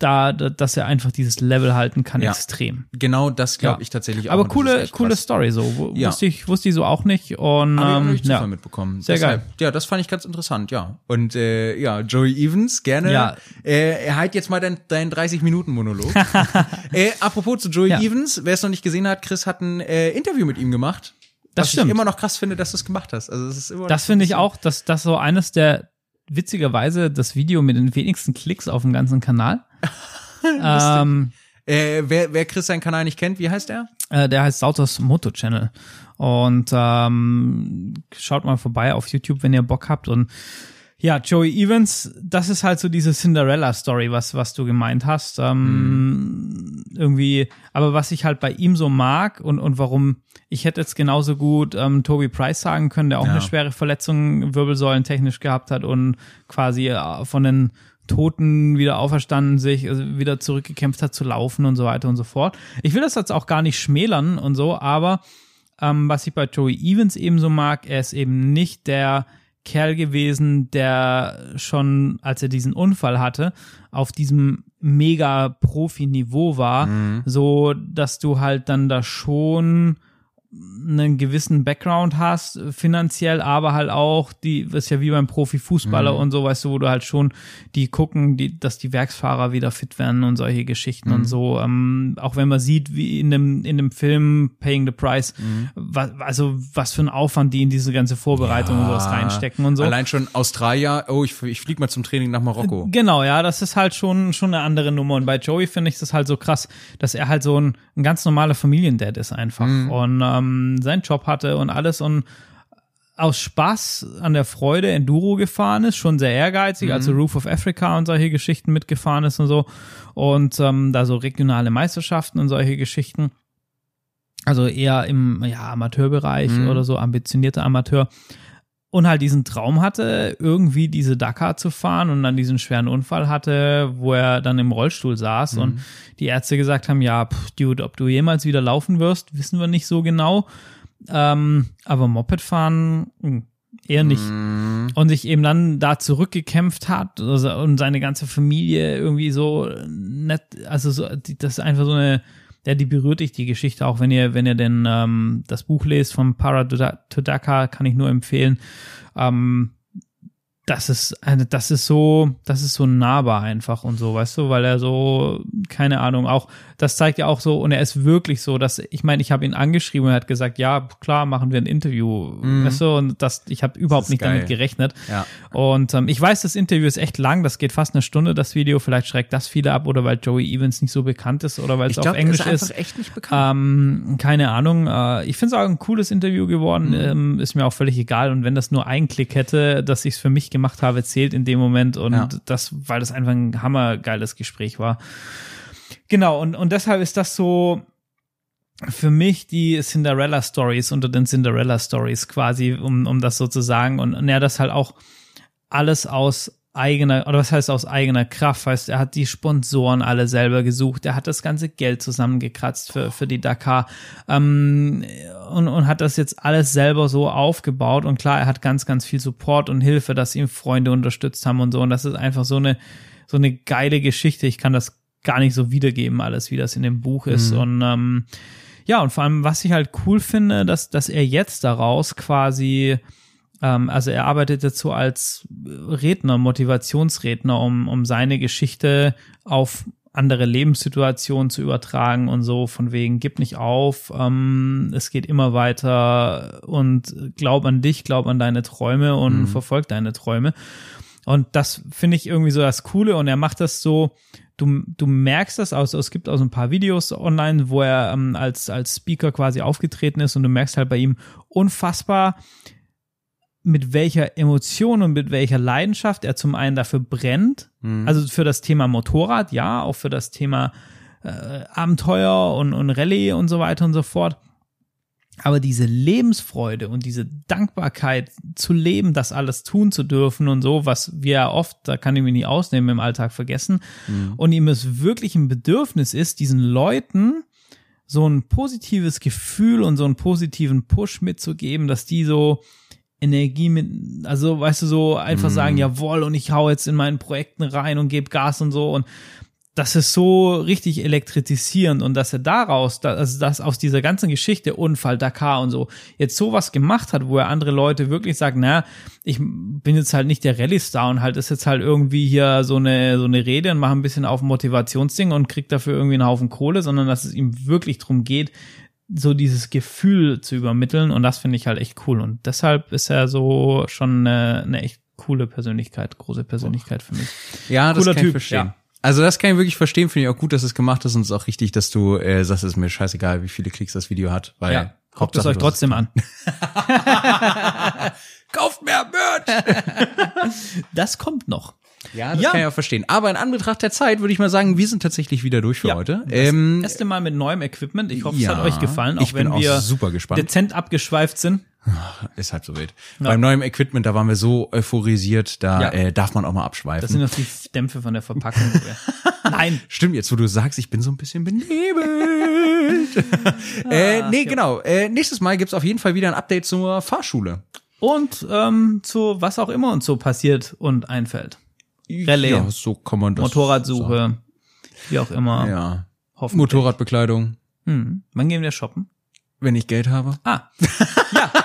da, da, dass er einfach dieses Level halten kann, Ja. extrem. Genau das glaube Ja. ich tatsächlich auch. Aber das coole, coole krass. Story so. Wu- Ja. Wusste ich, wusste ich so auch nicht. Und Habe ich auch ähm, Zufall ja. mitbekommen. Sehr geil. Ja, das fand ich ganz interessant, ja. Und äh, ja, Joey Evans, gerne. Ja. Äh, er halt jetzt mal deinen dein 30-Minuten-Monolog. <laughs> äh, apropos zu Joey. Evans, wer es noch nicht gesehen hat, Chris hat ein äh, Interview mit ihm gemacht. Das was stimmt. ich immer noch krass finde, dass du es gemacht hast. Also es ist immer Das finde ich auch, dass das so eines der witzigerweise das Video mit den wenigsten Klicks auf dem ganzen Kanal. <laughs> ähm, Äh, wer, wer Chris seinen Kanal nicht kennt, wie heißt er? Äh, der heißt Sautos Moto Channel. Und ähm, schaut mal vorbei auf YouTube, wenn ihr Bock habt. Und ja, Joey Evans, das ist halt so diese Cinderella-Story, was, was du gemeint hast. Ähm, mhm. Irgendwie, aber was ich halt bei ihm so mag und, und warum, ich hätte jetzt genauso gut ähm, Toby Price sagen können, der auch ja. eine schwere Verletzung wirbelsäulentechnisch gehabt hat und quasi äh, von den Toten wieder auferstanden, sich also wieder zurückgekämpft hat zu laufen und so weiter und so fort. Ich will das jetzt auch gar nicht schmälern und so, aber ähm, was ich bei Joey Evans eben so mag, er ist eben nicht der Kerl gewesen, der schon, als er diesen Unfall hatte, auf diesem mega Profi-Niveau war, mhm. so dass du halt dann da schon einen gewissen Background hast, finanziell, aber halt auch die, das ist ja wie beim Profifußballer mhm. und so, weißt du, wo du halt schon die gucken, die, dass die Werksfahrer wieder fit werden und solche Geschichten mhm. und so. Ähm, auch wenn man sieht, wie in dem, in dem Film Paying the Price, mhm. was, also was für ein Aufwand die in diese ganze Vorbereitung ja. und sowas reinstecken und so. Allein schon Australier, oh, ich, ich flieg mal zum Training nach Marokko. Genau, ja, das ist halt schon, schon eine andere Nummer. Und bei Joey finde ich das halt so krass, dass er halt so ein, ein ganz normaler Familiendad ist einfach. Mhm. Und ähm, seinen Job hatte und alles und aus Spaß an der Freude Enduro gefahren ist, schon sehr ehrgeizig, mhm. also Roof of Africa und solche Geschichten mitgefahren ist und so. Und ähm, da so regionale Meisterschaften und solche Geschichten. Also eher im ja, Amateurbereich mhm. oder so, ambitionierter Amateur. Und halt diesen Traum hatte, irgendwie diese Dakar zu fahren und dann diesen schweren Unfall hatte, wo er dann im Rollstuhl saß mhm. und die Ärzte gesagt haben, ja, pff, Dude, ob du jemals wieder laufen wirst, wissen wir nicht so genau. Ähm, aber Moped fahren mh, hm, eher nicht. Mm. Und sich eben dann da zurückgekämpft hat also, und seine ganze Familie irgendwie so nett, also so, das ist einfach so eine, ja, die berührt dich, die Geschichte, auch wenn ihr, wenn ihr denn ähm, das Buch lest vom Para to Dakar, kann ich nur empfehlen. Ähm, das ist eine, das ist so, das ist so nahbar einfach und so, weißt du, weil er so, keine Ahnung, auch, das zeigt ja auch so, und er ist wirklich so, dass, ich meine, ich habe ihn angeschrieben und er hat gesagt, ja, klar, machen wir ein Interview, mhm. weißt du, und das, ich habe überhaupt nicht geil. damit gerechnet. Ja. Und ähm, ich weiß, das Interview ist echt lang, das geht fast eine Stunde, das Video, vielleicht schreckt das viele ab oder weil Joey Evans nicht so bekannt ist oder weil es auf Englisch ist. ist. echt nicht bekannt. Ähm, keine Ahnung. Äh, ich finde es auch ein cooles Interview geworden, mhm. ähm, ist mir auch völlig egal und wenn das nur ein Klick hätte, dass ich es für mich gemacht habe, zählt in dem Moment und ja. das, weil das einfach ein hammergeiles Gespräch war. Genau, und, und deshalb ist das so für mich die Cinderella Stories unter den Cinderella Stories quasi, um, um das so zu sagen. Und, und er das halt auch alles aus eigener, oder was heißt aus eigener Kraft, heißt, er hat die Sponsoren alle selber gesucht, er hat das ganze Geld zusammengekratzt für, für die Dakar. Ähm, und, und hat das jetzt alles selber so aufgebaut. Und klar, er hat ganz, ganz viel Support und Hilfe, dass ihm Freunde unterstützt haben und so. Und das ist einfach so eine, so eine geile Geschichte, ich kann das gar nicht so wiedergeben, alles, wie das in dem Buch ist mhm. und ähm, ja, und vor allem, was ich halt cool finde, dass, dass er jetzt daraus quasi ähm, also er arbeitet dazu als Redner, Motivationsredner, um, um seine Geschichte auf andere Lebenssituationen zu übertragen und so von wegen gib nicht auf, ähm, es geht immer weiter und glaub an dich, glaub an deine Träume und mhm. verfolg deine Träume. Und das finde ich irgendwie so das Coole und er macht das so, du, du merkst das aus, es gibt auch so ein paar Videos online, wo er ähm, als, als Speaker quasi aufgetreten ist und du merkst halt bei ihm unfassbar, mit welcher Emotion und mit welcher Leidenschaft er zum einen dafür brennt, mhm. also für das Thema Motorrad, ja, auch für das Thema äh, Abenteuer und, und Rallye und so weiter und so fort. Aber diese Lebensfreude und diese Dankbarkeit zu leben, das alles tun zu dürfen und so, was wir oft, da kann ich mich nicht ausnehmen, im Alltag vergessen. Mhm. Und ihm es wirklich ein Bedürfnis ist, diesen Leuten so ein positives Gefühl und so einen positiven Push mitzugeben, dass die so Energie mit, also weißt du, so einfach mm. sagen, jawohl, und ich hau jetzt in meinen Projekten rein und gebe Gas und so. Und das ist so richtig elektrisierend und dass er daraus, also dass aus dieser ganzen Geschichte, Unfall, Dakar und so, jetzt sowas gemacht hat, wo er andere Leute wirklich sagt, na, ich bin jetzt halt nicht der Rallye-Star und halt ist jetzt halt irgendwie hier so eine, so eine Rede und mache ein bisschen auf Motivationsding und kriegt dafür irgendwie einen Haufen Kohle, sondern dass es ihm wirklich drum geht, so dieses Gefühl zu übermitteln und das finde ich halt echt cool und deshalb ist er so schon eine, eine echt coole Persönlichkeit, große Persönlichkeit für mich. Ja, das Cooler kann Typ, ich verstehen. Ja. Also das kann ich wirklich verstehen, finde ich auch gut, dass es gemacht ist und es ist auch richtig, dass du äh, sagst, es ist mir scheißegal, wie viele Klicks das Video hat, weil Ja, guckt es euch trotzdem an. <laughs> Kauft mehr Merch! <laughs> Das kommt noch. Ja, das Ja. kann ich auch verstehen. Aber in Anbetracht der Zeit würde ich mal sagen, wir sind tatsächlich wieder durch für Ja, heute. Das Ähm, erste Mal mit neuem Equipment. Ich hoffe, ja, es hat euch gefallen, auch ich bin wenn auch wir super gespannt. dezent abgeschweift sind. ist halt so wild. Beim neuen Equipment, da waren wir so euphorisiert, da Ja. äh, darf man auch mal abschweifen. Das sind noch die Dämpfe von der Verpackung. <laughs> Nein. Stimmt, jetzt wo du sagst, ich bin so ein bisschen benebelt. <laughs> äh, nee, genau. Äh, nächstes Mal gibt's auf jeden Fall wieder ein Update zur Fahrschule. Und ähm, zu was auch immer uns so passiert und einfällt. Rallye. Ja, so kann man das Motorradsuche, wie auch immer. sagen. Ja. Hoffentlich. Motorradbekleidung, Hm. Wann gehen wir shoppen? wenn ich Geld habe. Ah.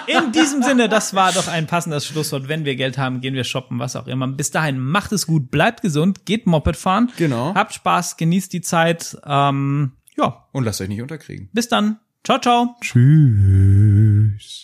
Ja, in diesem Sinne, das war doch ein passendes Schlusswort. Wenn wir Geld haben, gehen wir shoppen, was auch immer. Bis dahin, macht es gut, bleibt gesund, geht Moped fahren. Genau. Habt Spaß, genießt die Zeit. Ähm, ja, Und lasst euch nicht unterkriegen. bis dann. Ciao, ciao. Tschüss.